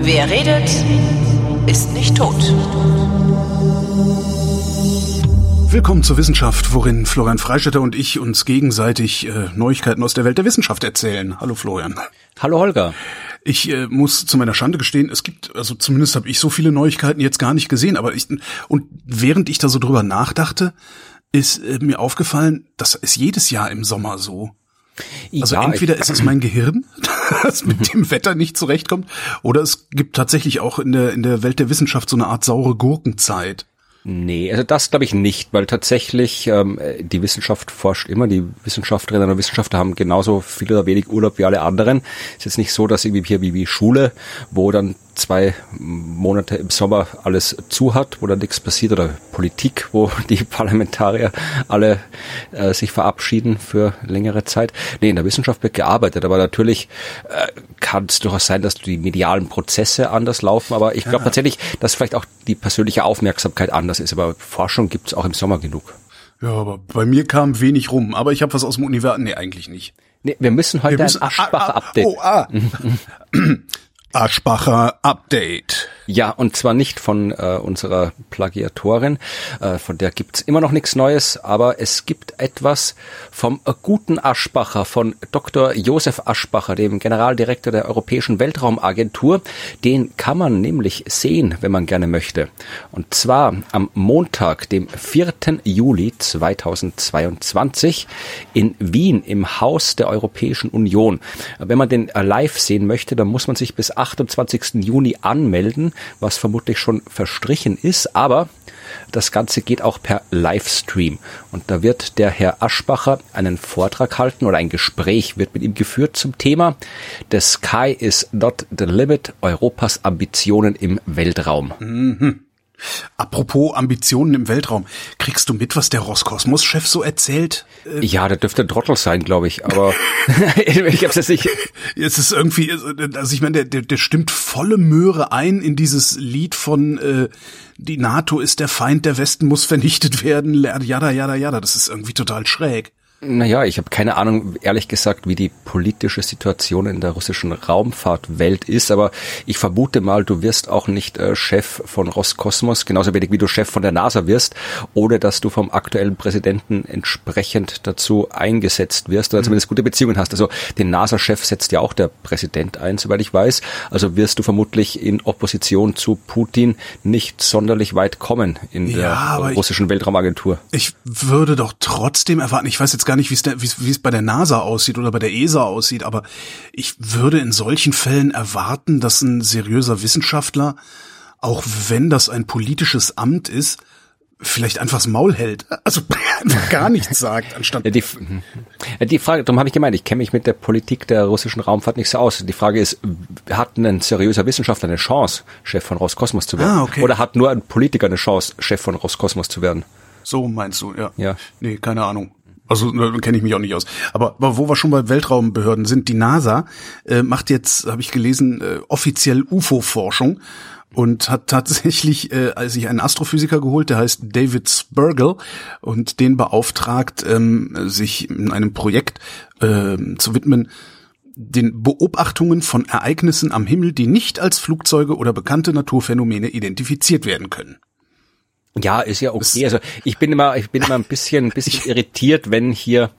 Wer redet, ist nicht tot. Willkommen zur Wissenschaft, worin Florian Freistetter und ich uns gegenseitig äh, Neuigkeiten aus der Welt der Wissenschaft erzählen. Hallo Florian. Hallo Holger. Ich äh, muss zu meiner Schande gestehen, es gibt, also zumindest habe ich so viele Neuigkeiten jetzt gar nicht gesehen, aber ich, und während ich da so drüber nachdachte, ist äh, mir aufgefallen, das ist jedes Jahr im Sommer so. Also ja, entweder ist es mein Gehirn, das mit dem Wetter nicht zurechtkommt, oder es gibt tatsächlich auch in der, in der Welt der Wissenschaft so eine Art saure Gurkenzeit. Nee, also das glaube ich nicht, weil tatsächlich ähm, die Wissenschaft forscht immer, die Wissenschaftlerinnen und Wissenschaftler haben genauso viel oder wenig Urlaub wie alle anderen. Es ist jetzt nicht so, dass irgendwie hier wie, wie Schule, wo dann zwei Monate im Sommer alles zu hat, wo dann nichts passiert oder Politik, wo die Parlamentarier alle äh, sich verabschieden für längere Zeit. Nee, in der Wissenschaft wird gearbeitet, aber natürlich äh, kann es durchaus sein, dass die medialen Prozesse anders laufen, aber ich glaube ja. tatsächlich, dass vielleicht auch die persönliche Aufmerksamkeit anders ist, aber Forschung gibt es auch im Sommer genug. Ja, aber bei mir kam wenig rum, aber ich habe was aus dem Universum, nee, eigentlich nicht. Nee, wir müssen heute wir müssen, ein Aschbacher-Update. Ah, ah, oh, ah. Aschbacher Update. Ja, und zwar nicht von äh, unserer Plagiatorin, äh, von der gibt's immer noch nichts Neues, aber es gibt etwas vom guten Aschbacher, von Dr. Josef Aschbacher, dem Generaldirektor der Europäischen Weltraumagentur. Den kann man nämlich sehen, wenn man gerne möchte. Und zwar am Montag, dem 4. Juli 2022 in Wien im Haus der Europäischen Union. Wenn man den äh, live sehen möchte, dann muss man sich bis 28. Juni anmelden, was vermutlich schon verstrichen ist, aber das Ganze geht auch per Livestream. Und da wird der Herr Aschbacher einen Vortrag halten oder ein Gespräch wird mit ihm geführt zum Thema The Sky is not the limit Europas Ambitionen im Weltraum. Mhm. Apropos Ambitionen im Weltraum, kriegst du mit, was der Roskosmos-Chef so erzählt? Äh, ja, der dürfte Trottel sein, glaube ich, aber ich hab's jetzt nicht. Es ist irgendwie, also ich meine, der, der, der stimmt volle Möhre ein in dieses Lied von äh, die NATO ist der Feind, der Westen muss vernichtet werden, jada, jada, jada. Das ist irgendwie total schräg. Naja, ich habe keine Ahnung, ehrlich gesagt, wie die politische Situation in der russischen Raumfahrtwelt ist, aber ich vermute mal, du wirst auch nicht äh, Chef von Roskosmos, genauso wenig wie du Chef von der NASA wirst, ohne dass du vom aktuellen Präsidenten entsprechend dazu eingesetzt wirst oder mhm. zumindest gute Beziehungen hast. Also den NASA-Chef setzt ja auch der Präsident ein, soweit ich weiß. Also wirst du vermutlich in Opposition zu Putin nicht sonderlich weit kommen in ja, der russischen ich, Weltraumagentur. Ich würde doch trotzdem erwarten, ich weiß jetzt gar gar nicht, wie es bei der NASA aussieht oder bei der ESA aussieht, aber ich würde in solchen Fällen erwarten, dass ein seriöser Wissenschaftler, auch wenn das ein politisches Amt ist, vielleicht einfach das Maul hält, also gar nichts sagt, anstatt. Ja, die, die Frage, darum habe ich gemeint, ich kenne mich mit der Politik der russischen Raumfahrt nicht so aus. Die Frage ist, hat ein seriöser Wissenschaftler eine Chance, Chef von Roskosmos zu werden? Ah, okay. Oder hat nur ein Politiker eine Chance, Chef von Roskosmos zu werden? So meinst du, ja. Ja. Nee, keine Ahnung. Also da kenne ich mich auch nicht aus. Aber, aber wo wir schon bei Weltraumbehörden sind, die NASA äh, macht jetzt, habe ich gelesen, äh, offiziell UFO-Forschung und hat tatsächlich äh, sich einen Astrophysiker geholt, der heißt David Spergel und den beauftragt, ähm, sich in einem Projekt äh, zu widmen, den Beobachtungen von Ereignissen am Himmel, die nicht als Flugzeuge oder bekannte Naturphänomene identifiziert werden können. Ja, ist ja okay. Also ich bin immer, ich bin immer ein bisschen, ein bisschen irritiert, wenn hier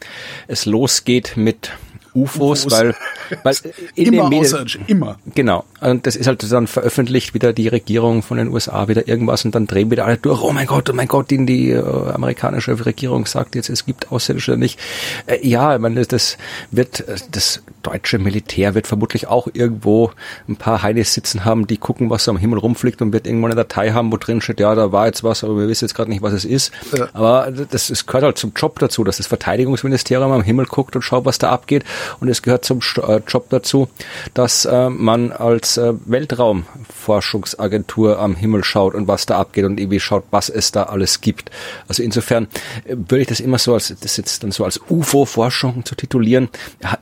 es losgeht mit UFOs, UFOs. weil, weil in immer den Medien, immer. Genau. Und das ist halt dann veröffentlicht wieder die Regierung von den USA wieder irgendwas und dann drehen wieder alle durch. Oh mein Gott, oh mein Gott, die, die äh, amerikanische Regierung sagt jetzt, es gibt Außerirdische nicht. Äh, ja, ich meine, das wird, das deutsche Militär wird vermutlich auch irgendwo ein paar Heinis sitzen haben, die gucken, was so am Himmel rumfliegt und wird irgendwo eine Datei haben, wo drin steht, ja, da war jetzt was, aber wir wissen jetzt gerade nicht, was es ist. Ja. Aber das, das gehört halt zum Job dazu, dass das Verteidigungsministerium am Himmel guckt und schaut, was da abgeht und es gehört zum äh, Job dazu, dass äh, man als äh, Weltraumforschungsagentur am Himmel schaut und was da abgeht und irgendwie schaut, was es da alles gibt. Also insofern äh, würde ich das immer so als, das jetzt dann so als UFO-Forschung zu titulieren,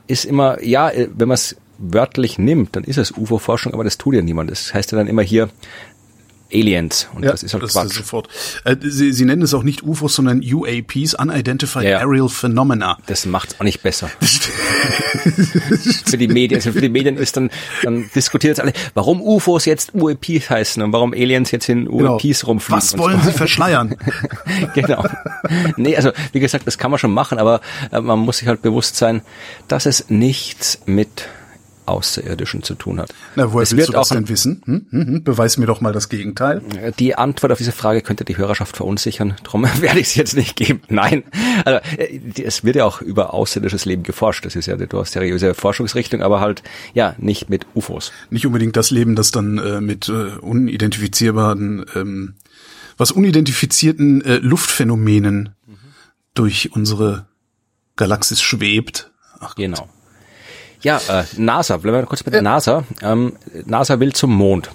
ist immer, ja, äh, wenn man es wörtlich nimmt, dann ist es UFO-Forschung, aber das tut ja niemand. Das heißt ja dann immer hier Aliens. Und ja, das ist halt das Quatsch. Ist sofort. Äh, Sie, Sie nennen es auch nicht UFOs, sondern UAPs, Unidentified ja. Aerial Phenomena. Das macht's auch nicht besser. für die Medien, also für die Medien ist dann, dann diskutiert es alle, warum UFOs jetzt UAPs heißen und warum Aliens jetzt in UAPs genau. rumfliegen. Was wollen Sie verschleiern? genau. Nee, also wie gesagt, das kann man schon machen, aber äh, man muss sich halt bewusst sein, dass es nichts mit Außerirdischen zu tun hat. Na, woher es willst du das denn wissen? Hm? Hm, hm, beweis mir doch mal das Gegenteil. Die Antwort auf diese Frage könnte die Hörerschaft verunsichern. Darum werde ich es jetzt nicht geben. Nein. Also, äh, es wird ja auch über außerirdisches Leben geforscht. Das ist ja eine durchaus seriöse Forschungsrichtung, aber halt, ja, nicht mit UFOs. Nicht unbedingt das Leben, das dann äh, mit äh, unidentifizierbaren, ähm, was unidentifizierten äh, Luftphänomenen mhm. durch unsere Galaxis schwebt. Ach genau. Ja, äh, NASA, bleiben wir kurz bei der ja. NASA. Ähm, NASA will zum Mond.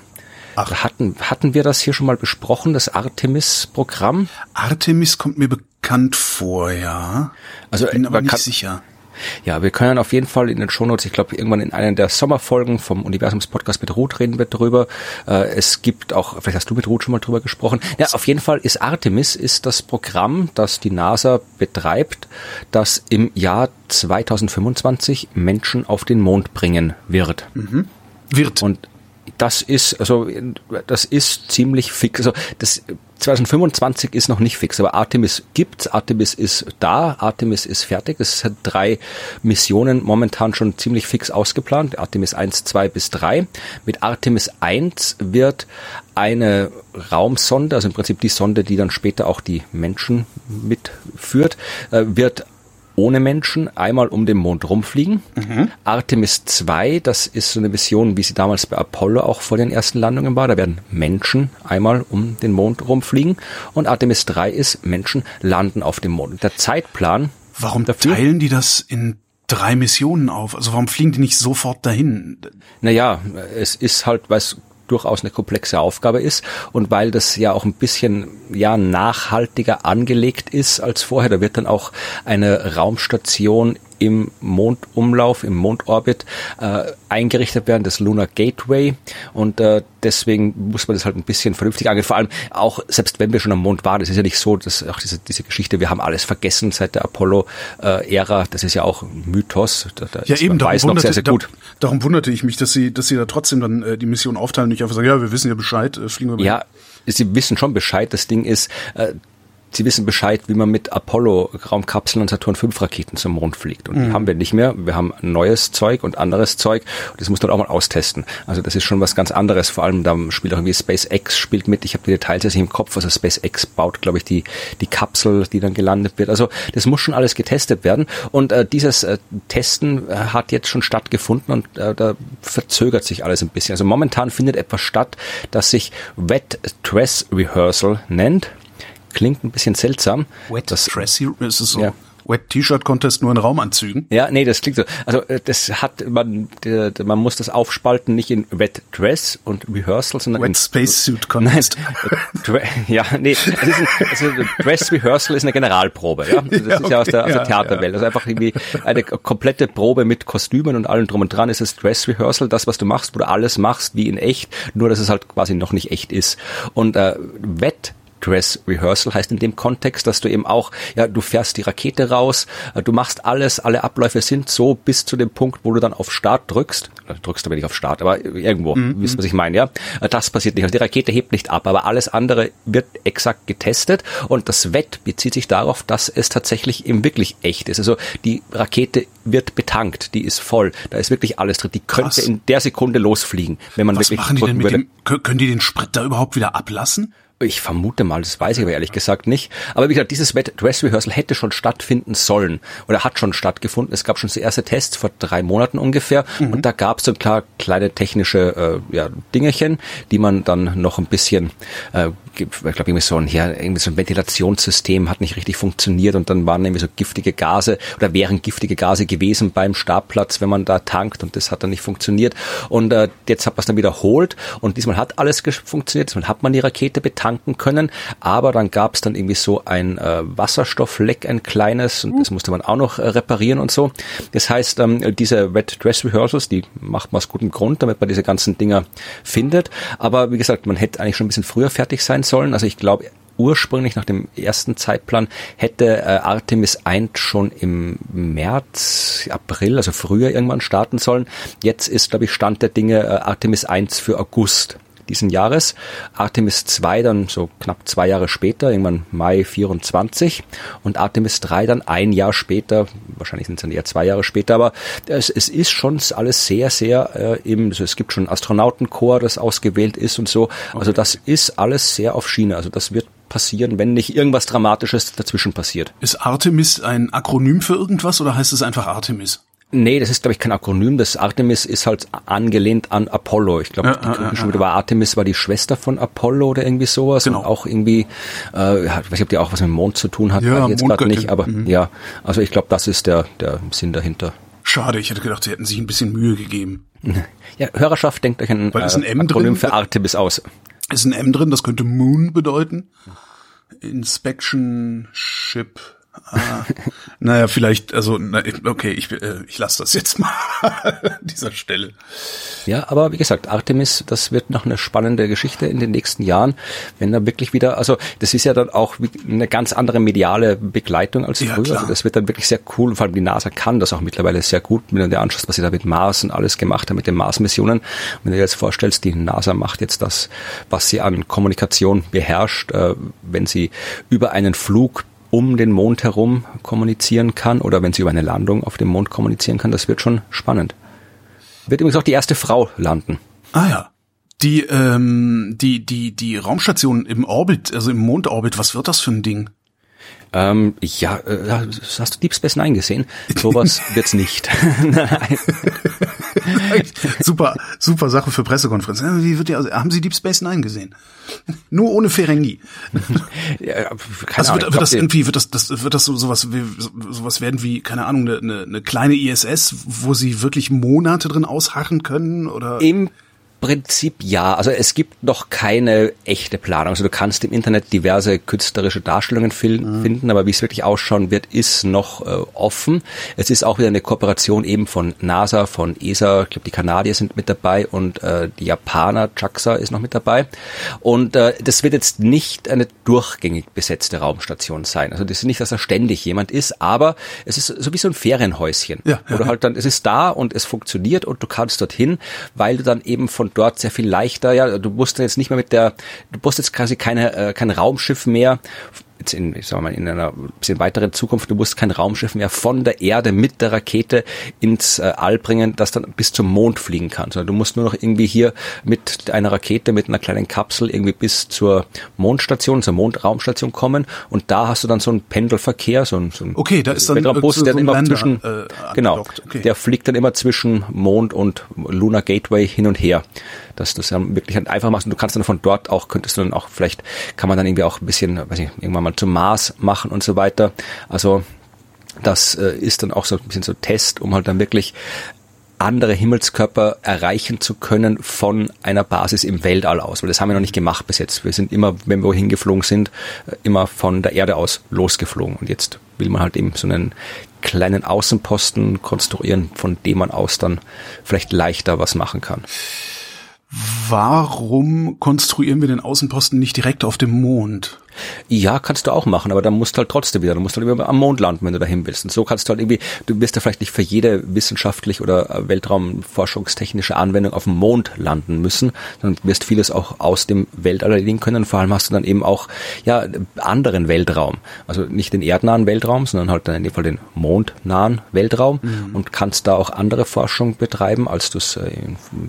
Ach. Hatten, hatten wir das hier schon mal besprochen, das Artemis-Programm? Artemis kommt mir bekannt vor, ja. Also, ich bin aber nicht sicher. Ja, wir können auf jeden Fall in den Shownotes, ich glaube, irgendwann in einer der Sommerfolgen vom Universums-Podcast mit Ruth reden wir drüber. Äh, es gibt auch, vielleicht hast du mit Ruth schon mal drüber gesprochen. Ja, auf jeden Fall ist Artemis ist das Programm, das die NASA betreibt, das im Jahr 2025 Menschen auf den Mond bringen wird. Mhm. Wird. Und das ist, also, das ist ziemlich fix. Also, das, 2025 ist noch nicht fix, aber Artemis gibt's, Artemis ist da, Artemis ist fertig. Es hat drei Missionen momentan schon ziemlich fix ausgeplant, Artemis 1, 2 bis 3. Mit Artemis 1 wird eine Raumsonde, also im Prinzip die Sonde, die dann später auch die Menschen mitführt, äh, wird ohne Menschen einmal um den Mond rumfliegen. Mhm. Artemis 2, das ist so eine Mission, wie sie damals bei Apollo auch vor den ersten Landungen war. Da werden Menschen einmal um den Mond rumfliegen. Und Artemis 3 ist, Menschen landen auf dem Mond. Der Zeitplan. Warum dafür, teilen die das in drei Missionen auf? Also warum fliegen die nicht sofort dahin? Naja, es ist halt, weil es durchaus eine komplexe Aufgabe ist und weil das ja auch ein bisschen ja nachhaltiger angelegt ist als vorher. Da wird dann auch eine Raumstation im Mondumlauf, im Mondorbit äh, eingerichtet werden, das Lunar Gateway. Und äh, deswegen muss man das halt ein bisschen vernünftig angehen. Vor allem auch, selbst wenn wir schon am Mond waren, es ist ja nicht so, dass auch diese, diese Geschichte, wir haben alles vergessen seit der Apollo-Ära, das ist ja auch Mythos. Da, da ja, eben, darum wunderte, sehr, sehr da, darum wunderte ich mich, dass sie, dass sie da trotzdem dann äh, die Mission aufteilen, nicht einfach sagen, ja, wir wissen ja Bescheid, äh, fliegen wir Ja, sie wissen schon Bescheid. Das Ding ist, äh, Sie wissen Bescheid, wie man mit Apollo-Raumkapseln und Saturn V Raketen zum Mond fliegt. Und mhm. die haben wir nicht mehr. Wir haben neues Zeug und anderes Zeug. Und das muss man auch mal austesten. Also das ist schon was ganz anderes. Vor allem da spielt auch irgendwie SpaceX spielt mit. Ich habe die Details jetzt nicht im Kopf. Also SpaceX baut, glaube ich, die, die Kapsel, die dann gelandet wird. Also das muss schon alles getestet werden. Und äh, dieses äh, Testen äh, hat jetzt schon stattgefunden und äh, da verzögert sich alles ein bisschen. Also momentan findet etwas statt, das sich Wet Dress Rehearsal nennt klingt ein bisschen seltsam. Wet das, Dressy, ist es so? Ja. Wet T-Shirt Contest nur in Raumanzügen? Ja, nee, das klingt so. Also äh, das hat man man muss das aufspalten nicht in Wet Dress und Rehearsal, sondern Wet Spacesuit Contest. Nein, ja, nee, es ein, also Dress Rehearsal ist eine Generalprobe, ja. Das ja, ist okay, ja aus der, aus der Theaterwelt. Ja. Also einfach irgendwie eine komplette Probe mit Kostümen und allem drum und dran ist das Dress Rehearsal, das was du machst, wo du alles machst wie in echt, nur dass es halt quasi noch nicht echt ist. Und äh, Wet Dress Rehearsal heißt in dem Kontext, dass du eben auch, ja, du fährst die Rakete raus, äh, du machst alles, alle Abläufe sind so bis zu dem Punkt, wo du dann auf Start drückst, äh, drückst aber nicht auf Start, aber irgendwo, mhm. wisst was ich meine, ja? Äh, das passiert nicht. Also die Rakete hebt nicht ab, aber alles andere wird exakt getestet und das Wett bezieht sich darauf, dass es tatsächlich eben wirklich echt ist. Also die Rakete wird betankt, die ist voll, da ist wirklich alles drin. Die könnte Krass. in der Sekunde losfliegen, wenn man was wirklich machen die denn mit würde. Dem, können die den Sprit da überhaupt wieder ablassen? Ich vermute mal, das weiß ich aber ehrlich gesagt nicht. Aber wie gesagt, dieses Dress Rehearsal hätte schon stattfinden sollen oder hat schon stattgefunden. Es gab schon so erste Tests vor drei Monaten ungefähr mhm. und da gab es so klar kleine technische äh, ja, Dingerchen, die man dann noch ein bisschen äh, ich glaube, irgendwie so ein, ja, irgendwie so ein Ventilationssystem hat nicht richtig funktioniert und dann waren irgendwie so giftige Gase oder wären giftige Gase gewesen beim Startplatz, wenn man da tankt und das hat dann nicht funktioniert. Und äh, jetzt hat man es dann wiederholt und diesmal hat alles funktioniert, diesmal hat man die Rakete betankt tanken können, aber dann gab es dann irgendwie so ein äh, Wasserstoffleck, ein kleines, und das musste man auch noch äh, reparieren und so. Das heißt, ähm, diese Red Dress Rehearsals, die macht man aus gutem Grund, damit man diese ganzen Dinger findet. Aber wie gesagt, man hätte eigentlich schon ein bisschen früher fertig sein sollen. Also ich glaube, ursprünglich nach dem ersten Zeitplan hätte äh, Artemis 1 schon im März, April, also früher irgendwann starten sollen. Jetzt ist, glaube ich, Stand der Dinge äh, Artemis 1 für August diesen Jahres. Artemis 2 dann so knapp zwei Jahre später, irgendwann Mai 24 und Artemis 3 dann ein Jahr später, wahrscheinlich sind es dann eher zwei Jahre später, aber es, es ist schon alles sehr, sehr äh, eben, also es gibt schon Astronautenchor, das ausgewählt ist und so. Also das ist alles sehr auf Schiene. Also das wird passieren, wenn nicht irgendwas Dramatisches dazwischen passiert. Ist Artemis ein Akronym für irgendwas oder heißt es einfach Artemis? Nee, das ist, glaube ich, kein Akronym. Das Artemis ist halt angelehnt an Apollo. Ich glaube, ja, die ja, schon wieder war Artemis war die Schwester von Apollo oder irgendwie sowas. Genau. Und auch irgendwie, äh, ich weiß nicht, ob die auch was mit dem Mond zu tun hat, ja, jetzt gerade nicht, aber mhm. ja, also ich glaube, das ist der, der Sinn dahinter. Schade, ich hätte gedacht, sie hätten sich ein bisschen Mühe gegeben. Ja, Hörerschaft, denkt euch ein, Weil ist ein äh, M Akronym drin? für Artemis aus. Ist ein M drin, das könnte Moon bedeuten. Inspection Ship Ah, naja, vielleicht, also, na, okay, ich, äh, ich lasse das jetzt mal an dieser Stelle. Ja, aber wie gesagt, Artemis, das wird noch eine spannende Geschichte in den nächsten Jahren, wenn da wirklich wieder, also das ist ja dann auch eine ganz andere mediale Begleitung als ja, früher. Klar. Also das wird dann wirklich sehr cool, vor allem die NASA kann das auch mittlerweile sehr gut, wenn du dir anschaust, was sie da mit Mars und alles gemacht haben, mit den Mars-Missionen. Wenn du dir jetzt vorstellst, die NASA macht jetzt das, was sie an Kommunikation beherrscht, äh, wenn sie über einen Flug um den Mond herum kommunizieren kann oder wenn sie über eine Landung auf dem Mond kommunizieren kann, das wird schon spannend. Wird übrigens auch die erste Frau landen. Ah ja. Die, ähm, die, die, die Raumstation im Orbit, also im Mondorbit, was wird das für ein Ding? Ähm, ja, äh, hast du Deep Space Nine gesehen? Sowas wird's nicht. super, super Sache für Pressekonferenz. Wie wird die, also, haben Sie Deep Space Nine gesehen? Nur ohne Ferengi. ja, also wird, wird das irgendwie, wird das, das, wird das so sowas, wie, sowas werden wie, keine Ahnung, eine, eine kleine ISS, wo Sie wirklich Monate drin ausharren können oder? Im Prinzip ja. Also es gibt noch keine echte Planung. Also du kannst im Internet diverse künstlerische Darstellungen mhm. finden, aber wie es wirklich ausschauen wird, ist noch äh, offen. Es ist auch wieder eine Kooperation eben von NASA, von ESA, ich glaube die Kanadier sind mit dabei und äh, die Japaner, JAXA ist noch mit dabei. Und äh, das wird jetzt nicht eine durchgängig besetzte Raumstation sein. Also das ist nicht, dass da ständig jemand ist, aber es ist so wie so ein Ferienhäuschen. Ja, ja, oder halt dann, es ist da und es funktioniert und du kannst dorthin, weil du dann eben von und dort sehr viel leichter. Ja, du musst jetzt nicht mehr mit der, du musst jetzt quasi keine, äh, kein Raumschiff mehr jetzt in, ich sag mal, in einer bisschen weiteren Zukunft, du musst kein Raumschiff mehr von der Erde mit der Rakete ins äh, All bringen, das dann bis zum Mond fliegen kann, sondern du musst nur noch irgendwie hier mit einer Rakete, mit einer kleinen Kapsel irgendwie bis zur Mondstation, zur Mondraumstation kommen und da hast du dann so einen Pendelverkehr, so ein, so ein okay, da ist dann Bus, so der so immer Länder, zwischen, äh, genau, okay. der fliegt dann immer zwischen Mond und Lunar Gateway hin und her dass du es dann wirklich einfach machst und du kannst dann von dort auch, könntest du dann auch, vielleicht kann man dann irgendwie auch ein bisschen, weiß ich, irgendwann mal zum Mars machen und so weiter. Also das äh, ist dann auch so ein bisschen so Test, um halt dann wirklich andere Himmelskörper erreichen zu können von einer Basis im Weltall aus, weil das haben wir noch nicht gemacht bis jetzt. Wir sind immer, wenn wir wohin geflogen sind, äh, immer von der Erde aus losgeflogen und jetzt will man halt eben so einen kleinen Außenposten konstruieren, von dem man aus dann vielleicht leichter was machen kann. Warum konstruieren wir den Außenposten nicht direkt auf dem Mond? Ja, kannst du auch machen, aber dann musst du halt trotzdem wieder, du musst halt immer am Mond landen, wenn du dahin willst. Und so kannst du halt irgendwie, du wirst ja vielleicht nicht für jede wissenschaftlich oder Weltraumforschungstechnische Anwendung auf dem Mond landen müssen, sondern wirst vieles auch aus dem Weltall erledigen können. Vor allem hast du dann eben auch, ja, anderen Weltraum. Also nicht den erdnahen Weltraum, sondern halt dann in dem Fall den mondnahen Weltraum mhm. und kannst da auch andere Forschung betreiben, als du es äh,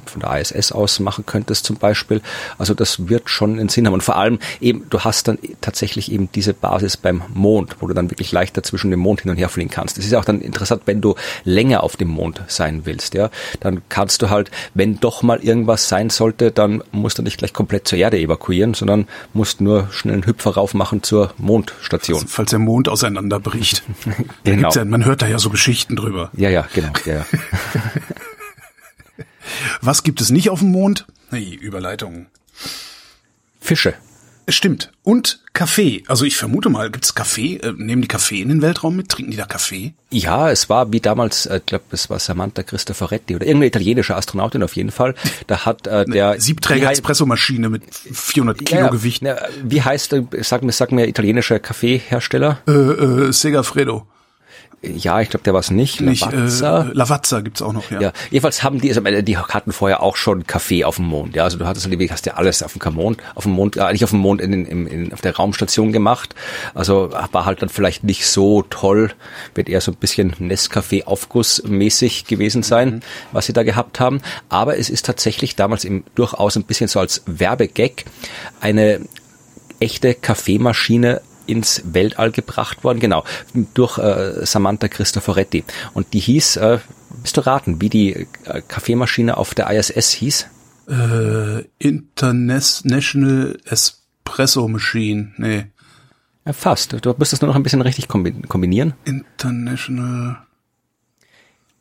von der ISS aus machen könntest zum Beispiel. Also das wird schon einen Sinn haben. Und vor allem eben, du hast dann tatsächlich eben diese Basis beim Mond, wo du dann wirklich leichter zwischen dem Mond hin und her fliegen kannst. Das ist auch dann interessant, wenn du länger auf dem Mond sein willst, ja. Dann kannst du halt, wenn doch mal irgendwas sein sollte, dann musst du nicht gleich komplett zur Erde evakuieren, sondern musst nur schnell einen Hüpfer raufmachen zur Mondstation. Falls, falls der Mond auseinanderbricht. genau. Ja, man hört da ja so Geschichten drüber. Ja, ja, genau. Ja, ja. Was gibt es nicht auf dem Mond? Hey, Überleitung. Fische. Stimmt. Und Kaffee. Also ich vermute mal, gibt's Kaffee? Äh, nehmen die Kaffee in den Weltraum mit? Trinken die da Kaffee? Ja, es war wie damals, ich äh, glaube, es war Samantha Cristoforetti oder irgendeine italienische Astronautin auf jeden Fall. Da hat äh, der Siebträger-Espressomaschine mit 400 Kilo ja, Gewicht. Ja, wie heißt, sag mir, sag mir italienischer Kaffeehersteller? Äh, äh, Segafredo. Ja, ich glaube, der war es nicht. nicht Lavazza. Äh, Lavazza gibt's auch noch, ja. ja. Jedenfalls haben die, also die hatten vorher auch schon Kaffee auf dem Mond. Ja, also du hattest halt, hast ja alles auf dem Mond, auf dem Mond, äh, nicht auf dem Mond, in, in, in, auf der Raumstation gemacht. Also war halt dann vielleicht nicht so toll, wird eher so ein bisschen Nescafé Aufgussmäßig gewesen sein, mhm. was sie da gehabt haben. Aber es ist tatsächlich damals eben durchaus ein bisschen so als Werbegag eine echte Kaffeemaschine ins Weltall gebracht worden, genau, durch äh, Samantha Cristoforetti. Und die hieß, äh, bist du raten, wie die äh, Kaffeemaschine auf der ISS hieß? Äh, International Espresso Machine, nee. Ja, fast. Du müsstest nur noch ein bisschen richtig kombinieren. International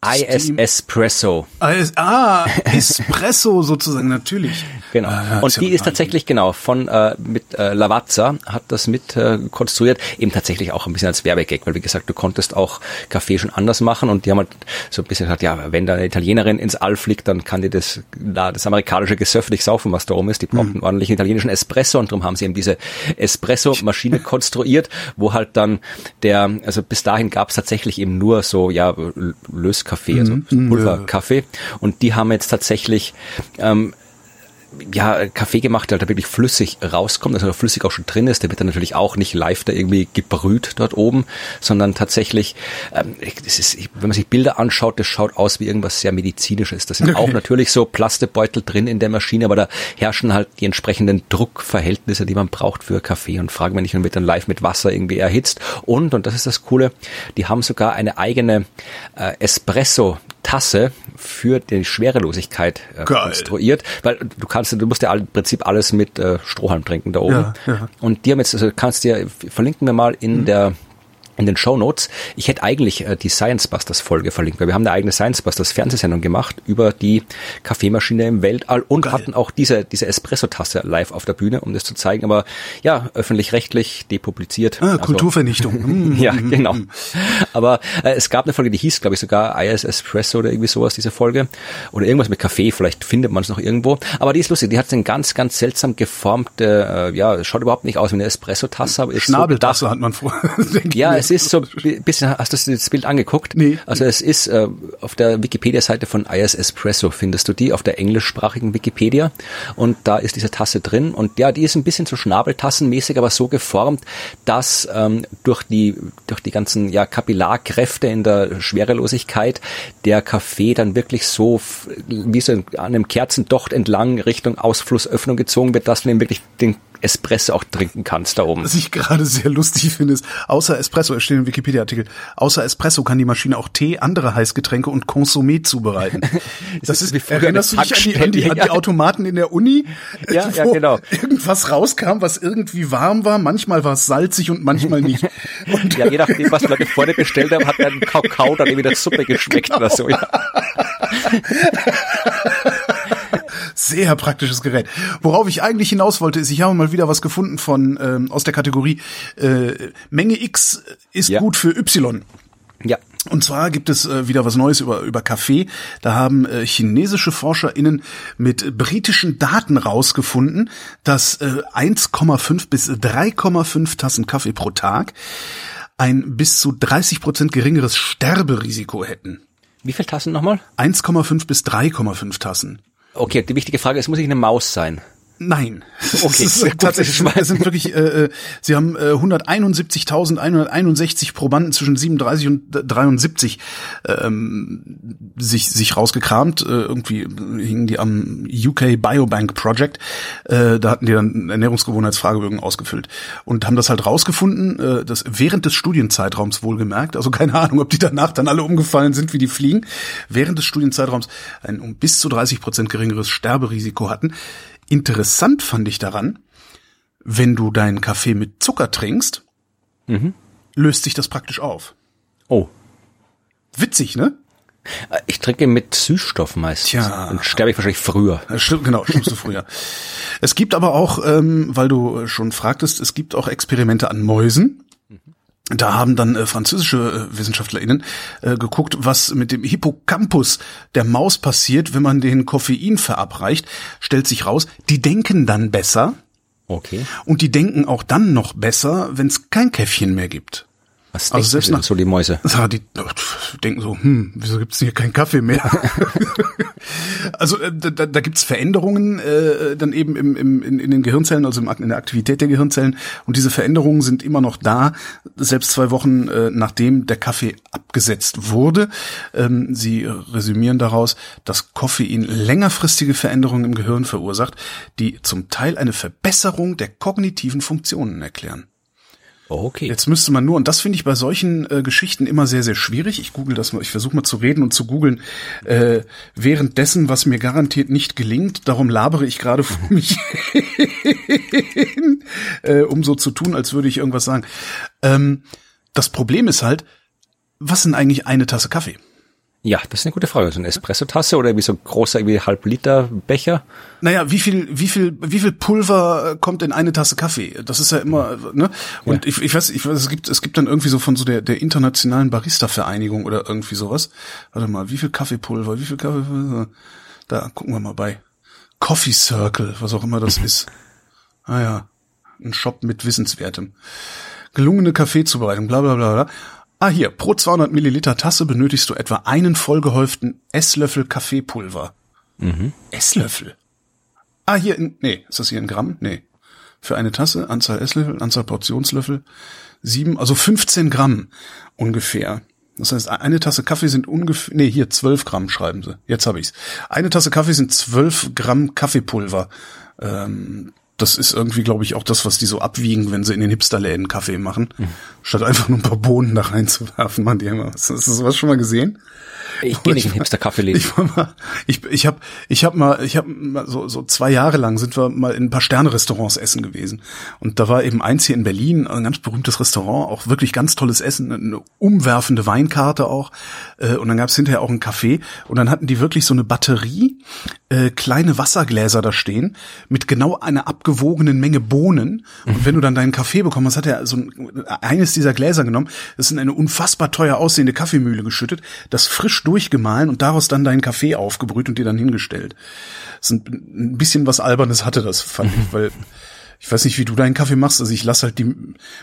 IS Espresso. IS, ah, Espresso sozusagen, natürlich. Genau. Ah, und die ist tatsächlich genau von äh, mit äh, Lavazza hat das mit äh, konstruiert, eben tatsächlich auch ein bisschen als Werbegag, weil wie gesagt, du konntest auch Kaffee schon anders machen und die haben halt so ein bisschen gesagt, ja, wenn da eine Italienerin ins All fliegt, dann kann die das da das amerikanische Gesöff nicht saufen, was da oben ist. Die braucht mhm. einen ordentlichen italienischen Espresso und darum haben sie eben diese Espresso-Maschine konstruiert, wo halt dann der, also bis dahin gab es tatsächlich eben nur so ja Lös Kaffee, also mhm. Pulverkaffee. Und die haben jetzt tatsächlich ähm, ja, Kaffee gemacht, der da wirklich flüssig rauskommt, also flüssig auch schon drin ist, der wird dann natürlich auch nicht live da irgendwie gebrüht dort oben, sondern tatsächlich, ähm, das ist, wenn man sich Bilder anschaut, das schaut aus wie irgendwas sehr medizinisches. Da sind okay. auch natürlich so Plastebeutel drin in der Maschine, aber da herrschen halt die entsprechenden Druckverhältnisse, die man braucht für Kaffee und fragen wir nicht, und wird dann live mit Wasser irgendwie erhitzt. Und, und das ist das Coole, die haben sogar eine eigene äh, Espresso Tasse für die Schwerelosigkeit äh, konstruiert, weil du kannst, du musst ja im Prinzip alles mit äh, Strohhalm trinken da oben. Ja, ja. Und die haben jetzt, also kannst dir, verlinken wir mal in mhm. der in den Show Notes. Ich hätte eigentlich äh, die Science Busters Folge verlinkt, weil wir haben eine eigene Science Busters Fernsehsendung gemacht über die Kaffeemaschine im Weltall und Geil. hatten auch diese, diese Espresso-Tasse live auf der Bühne, um das zu zeigen. Aber ja, öffentlich-rechtlich depubliziert. Ah, also, Kulturvernichtung. Mm, ja, genau. Aber äh, es gab eine Folge, die hieß, glaube ich, sogar IS Espresso oder irgendwie sowas, diese Folge. Oder irgendwas mit Kaffee, vielleicht findet man es noch irgendwo. Aber die ist lustig, die hat eine ganz, ganz seltsam geformte, äh, ja, schaut überhaupt nicht aus wie eine Espresso-Tasse. Schnabeltasse so hat man vor. ja, es ist so ein bisschen, hast du das Bild angeguckt? Nee. Also es ist äh, auf der Wikipedia-Seite von IS Espresso findest du die, auf der englischsprachigen Wikipedia. Und da ist diese Tasse drin. Und ja, die ist ein bisschen so schnabeltassenmäßig, aber so geformt, dass ähm, durch die durch die ganzen ja Kapillarkräfte in der Schwerelosigkeit der Kaffee dann wirklich so wie so an einem Kerzendocht entlang Richtung Ausflussöffnung gezogen wird, dass du ihm wirklich den Espresso auch trinken kannst da oben. Was ich gerade sehr lustig finde, ist, außer Espresso, es steht im Wikipedia-Artikel, außer Espresso kann die Maschine auch Tee, andere Heißgetränke und Consommé zubereiten. das ist, erinnerst du dich an die, an, die, an die Automaten in der Uni? Ja, ja, genau. Irgendwas rauskam, was irgendwie warm war, manchmal war es salzig und manchmal nicht. Und ja, je nachdem, was Leute vorne bestellt haben, hat dann Kakao dann irgendwie der Suppe geschmeckt genau. oder so, ja. Sehr praktisches Gerät. Worauf ich eigentlich hinaus wollte, ist, ich habe mal wieder was gefunden von ähm, aus der Kategorie äh, Menge X ist ja. gut für Y. Ja. Und zwar gibt es äh, wieder was Neues über, über Kaffee. Da haben äh, chinesische ForscherInnen mit britischen Daten rausgefunden, dass äh, 1,5 bis 3,5 Tassen Kaffee pro Tag ein bis zu 30 Prozent geringeres Sterberisiko hätten. Wie viel Tassen nochmal? 1,5 bis 3,5 Tassen. Okay, die wichtige Frage ist, muss ich eine Maus sein? Nein. Okay. Das ist tatsächlich, es sind wirklich, äh, äh sie haben äh, 171.161 Probanden zwischen 37 und 73 ähm, sich sich rausgekramt. Äh, irgendwie hingen die am UK Biobank Project. Äh, da hatten die dann Ernährungsgewohnheitsfragebögen ausgefüllt und haben das halt rausgefunden, äh, das während des Studienzeitraums wohlgemerkt. Also keine Ahnung, ob die danach dann alle umgefallen sind, wie die fliegen. Während des Studienzeitraums ein um bis zu 30 Prozent geringeres Sterberisiko hatten. Interessant fand ich daran, wenn du deinen Kaffee mit Zucker trinkst, mhm. löst sich das praktisch auf. Oh. Witzig, ne? Ich trinke mit Süßstoff meistens. Tja. Dann sterbe ich wahrscheinlich früher. Stimmt, genau, stimmst du früher. es gibt aber auch, ähm, weil du schon fragtest, es gibt auch Experimente an Mäusen. Da haben dann äh, französische äh, WissenschaftlerInnen äh, geguckt, was mit dem Hippocampus der Maus passiert, wenn man den Koffein verabreicht. Stellt sich raus, die denken dann besser. Okay. Und die denken auch dann noch besser, wenn es kein Käffchen mehr gibt. Was also selbst nach so die Mäuse. Ja, die denken so, hm, wieso gibt's hier keinen Kaffee mehr? also äh, da, da gibt's Veränderungen äh, dann eben im, im, in, in den Gehirnzellen, also im, in der Aktivität der Gehirnzellen. Und diese Veränderungen sind immer noch da, selbst zwei Wochen äh, nachdem der Kaffee abgesetzt wurde. Ähm, sie resümieren daraus, dass Koffein längerfristige Veränderungen im Gehirn verursacht, die zum Teil eine Verbesserung der kognitiven Funktionen erklären. Okay. Jetzt müsste man nur, und das finde ich bei solchen äh, Geschichten immer sehr, sehr schwierig. Ich google das mal, ich versuche mal zu reden und zu googeln, äh, währenddessen, was mir garantiert nicht gelingt. Darum labere ich gerade vor mich hin, äh, um so zu tun, als würde ich irgendwas sagen. Ähm, das Problem ist halt, was sind eigentlich eine Tasse Kaffee? Ja, das ist eine gute Frage. So eine Espressotasse oder wie so ein großer wie halb Liter Becher? Naja, wie viel, wie viel, wie viel Pulver äh, kommt in eine Tasse Kaffee? Das ist ja immer, ne? Und ja. ich, ich weiß, ich weiß, es gibt, es gibt dann irgendwie so von so der, der internationalen Barista-Vereinigung oder irgendwie sowas. Warte mal, wie viel Kaffeepulver, wie viel Kaffeepulver? Da gucken wir mal bei. Coffee Circle, was auch immer das ist. Ah ja, ein Shop mit Wissenswertem. Gelungene Kaffeezubereitung, bla bla bla bla. Ah, hier, pro 200 Milliliter Tasse benötigst du etwa einen vollgehäuften Esslöffel Kaffeepulver. Mhm. Esslöffel? Ah, hier, in, nee, ist das hier in Gramm? Nee. Für eine Tasse, Anzahl Esslöffel, Anzahl Portionslöffel, sieben, also 15 Gramm ungefähr. Das heißt, eine Tasse Kaffee sind ungefähr, nee, hier 12 Gramm schreiben sie. Jetzt habe ich's. Eine Tasse Kaffee sind 12 Gramm Kaffeepulver. Ähm, das ist irgendwie, glaube ich, auch das, was die so abwiegen, wenn sie in den Hipsterläden Kaffee machen. Mhm. Statt einfach nur ein paar Bohnen da reinzuwerfen, man die immer. Hast du sowas schon mal gesehen? Ich gehe nicht in hipster Kaffeeläden. Ich, mal, ich, ich habe ich hab mal, ich habe so, so zwei Jahre lang sind wir mal in ein paar Sterne-Restaurants essen gewesen. Und da war eben eins hier in Berlin, ein ganz berühmtes Restaurant, auch wirklich ganz tolles Essen, eine umwerfende Weinkarte auch. Äh, und dann gab es hinterher auch ein Café. Und dann hatten die wirklich so eine Batterie, äh, kleine Wassergläser da stehen, mit genau einer abgewogenen Menge Bohnen. Und wenn du dann deinen Kaffee bekommen hast, hat er so ein, eines dieser Gläser genommen, das ist in eine unfassbar teuer aussehende Kaffeemühle geschüttet, das frisch durchgemahlen und daraus dann deinen Kaffee aufgebrüht und dir dann hingestellt. Das ein, ein bisschen was Albernes hatte das, fand ich, weil ich weiß nicht, wie du deinen Kaffee machst. Also ich lasse halt die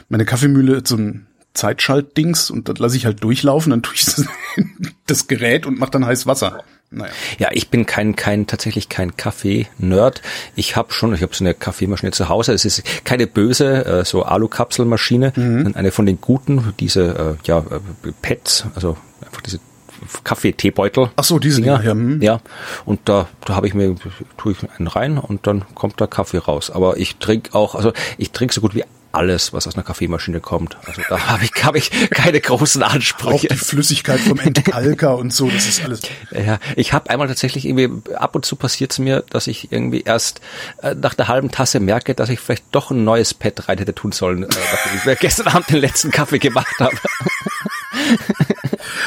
meine Kaffeemühle so ein Zeitschaltdings und das lasse ich halt durchlaufen, dann tue ich das, das Gerät und mache dann heiß Wasser. Naja. Ja, ich bin kein, kein tatsächlich kein Kaffee-Nerd. Ich habe schon, ich habe so eine Kaffeemaschine zu Hause. Es ist keine böse, äh, so Alu-Kapselmaschine, mhm. eine von den guten, diese äh, ja äh, Pets, also einfach diese Kaffee-Teebeutel. Ach so, diese Dinger. Dinger. Ja, hm. ja. Und da, da habe ich mir, tue ich einen rein und dann kommt da Kaffee raus. Aber ich trinke auch, also ich trinke so gut wie alles, was aus einer Kaffeemaschine kommt. Also da habe ich, hab ich keine großen Ansprüche. Auch die Flüssigkeit vom Entkalker und so, das ist alles. Ja, ich habe einmal tatsächlich irgendwie, ab und zu passiert es mir, dass ich irgendwie erst äh, nach der halben Tasse merke, dass ich vielleicht doch ein neues Pad rein hätte tun sollen, äh, nachdem ich gestern Abend den letzten Kaffee gemacht habe.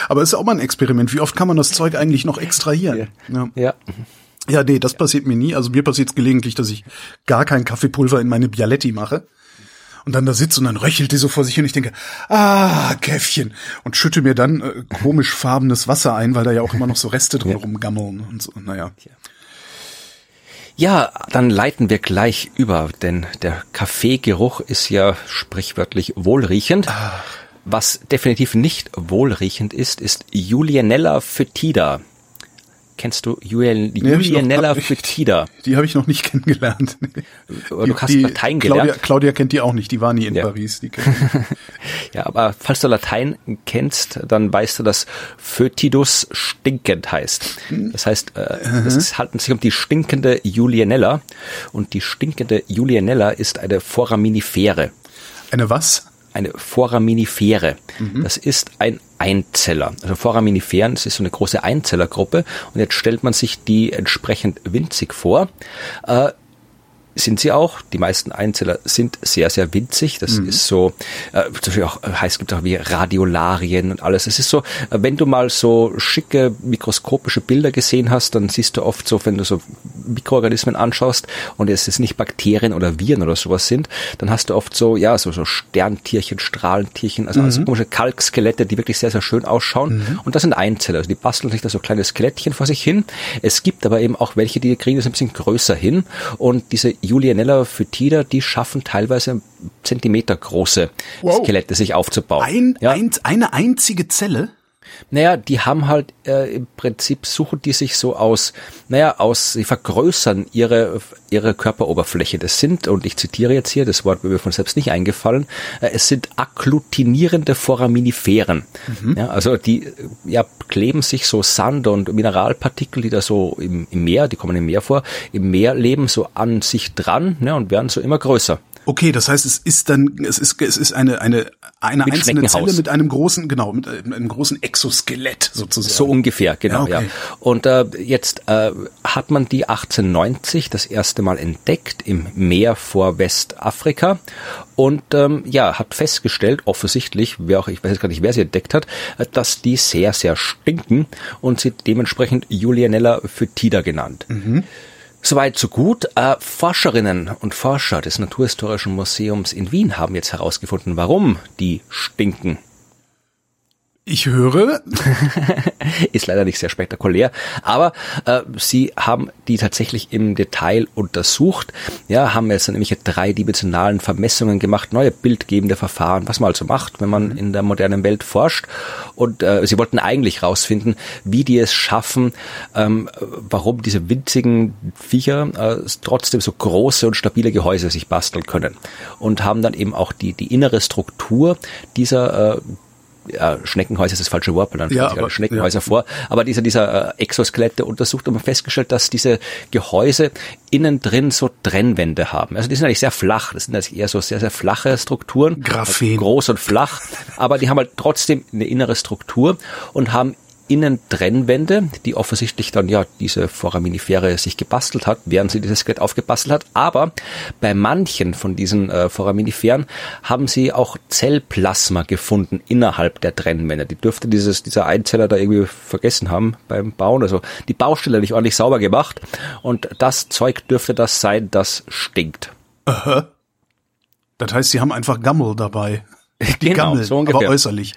Aber es ist auch mal ein Experiment. Wie oft kann man das Zeug eigentlich noch extrahieren? Ja. ja. Ja, nee, das passiert mir nie. Also mir passiert es gelegentlich, dass ich gar kein Kaffeepulver in meine Bialetti mache und dann da sitze und dann röchelt die so vor sich hin. Ich denke, ah, Käffchen. Und schütte mir dann äh, komisch farbenes Wasser ein, weil da ja auch immer noch so Reste drin ja. rumgammeln und so. Naja. Ja, dann leiten wir gleich über, denn der Kaffeegeruch ist ja sprichwörtlich wohlriechend. Ach. Was definitiv nicht wohlriechend ist, ist Julianella foetida. Kennst du Julian, Julianella Foetida? Die habe ich noch nicht kennengelernt. Aber du hast die, Latein gelernt. Claudia, kennt die auch nicht, die war nie in ja. Paris. Die ja, aber falls du Latein kennst, dann weißt du, dass Foetidus stinkend heißt. Hm. Das heißt, äh, mhm. es handelt sich um die stinkende Julianella und die stinkende Julianella ist eine Foraminifere. Eine was? Eine Foraminifere. Mhm. Das ist ein Einzeller. Also Foraminiferen, das ist so eine große Einzellergruppe und jetzt stellt man sich die entsprechend winzig vor. Äh, sind sie auch. Die meisten Einzeller sind sehr, sehr winzig. Das mhm. ist so, äh, zum Beispiel auch, äh, heißt, es gibt auch wie Radiolarien und alles. Es ist so, äh, wenn du mal so schicke mikroskopische Bilder gesehen hast, dann siehst du oft so, wenn du so Mikroorganismen anschaust und es ist nicht Bakterien oder Viren oder sowas sind, dann hast du oft so, ja, so, so Sterntierchen, Strahlentierchen, also, also mhm. also komische Kalkskelette, die wirklich sehr, sehr schön ausschauen. Mhm. Und das sind Einzeller. Also die basteln sich da so kleine Skelettchen vor sich hin. Es gibt aber eben auch welche, die kriegen das ein bisschen größer hin. Und diese Julianella Phytida, die schaffen teilweise Zentimeter große wow. Skelette sich aufzubauen. Ein, ja. ein, eine einzige Zelle? Naja, die haben halt äh, im Prinzip suchen die sich so aus, naja, aus, sie vergrößern ihre, ihre Körperoberfläche. Das sind, und ich zitiere jetzt hier, das Wort wird mir von selbst nicht eingefallen, äh, es sind agglutinierende Foraminiferen. Mhm. Ja, also die ja, kleben sich so Sand- und Mineralpartikel, die da so im, im Meer, die kommen im Meer vor, im Meer leben so an sich dran ne, und werden so immer größer. Okay, das heißt, es ist dann, es ist, es ist eine, eine, eine mit einzelne Zelle mit einem großen, genau, mit einem großen Exoskelett sozusagen. So ungefähr, genau, ja. Okay. ja. Und äh, jetzt äh, hat man die 1890 das erste Mal entdeckt im Meer vor Westafrika und ähm, ja, hat festgestellt, offensichtlich, wer auch, ich weiß jetzt gar nicht, wer sie entdeckt hat, äh, dass die sehr, sehr stinken und sie dementsprechend Julianella Phytida genannt. Mhm. Soweit so gut. Äh, Forscherinnen und Forscher des Naturhistorischen Museums in Wien haben jetzt herausgefunden, warum die stinken. Ich höre. ist leider nicht sehr spektakulär, aber äh, sie haben die tatsächlich im Detail untersucht. Ja, haben jetzt nämlich dreidimensionalen Vermessungen gemacht, neue bildgebende Verfahren, was man also macht, wenn man in der modernen Welt forscht. Und äh, sie wollten eigentlich rausfinden, wie die es schaffen, ähm, warum diese winzigen Viecher äh, trotzdem so große und stabile Gehäuse sich basteln können. Und haben dann eben auch die, die innere Struktur dieser äh, ja, Schneckenhäuser ist das falsche Wort, weil dann ja, aber, Schneckenhäuser ja. vor, aber dieser, dieser äh, Exoskelette untersucht und man festgestellt, dass diese Gehäuse innen drin so Trennwände haben. Also die sind eigentlich sehr flach, das sind eigentlich eher so sehr, sehr flache Strukturen. Graphen. Also groß und flach, aber die haben halt trotzdem eine innere Struktur und haben Innentrennwände, die offensichtlich dann ja diese Foraminifere sich gebastelt hat, während sie dieses Skelett aufgebastelt hat. Aber bei manchen von diesen äh, Foraminiferen haben sie auch Zellplasma gefunden innerhalb der Trennwände. Die dürfte dieses, dieser Einzeller da irgendwie vergessen haben beim Bauen. Also die Baustelle nicht ordentlich sauber gemacht. Und das Zeug dürfte das sein, das stinkt. Aha. Das heißt, sie haben einfach Gammel dabei. Die genau, Gammel, so ungefähr. aber äußerlich.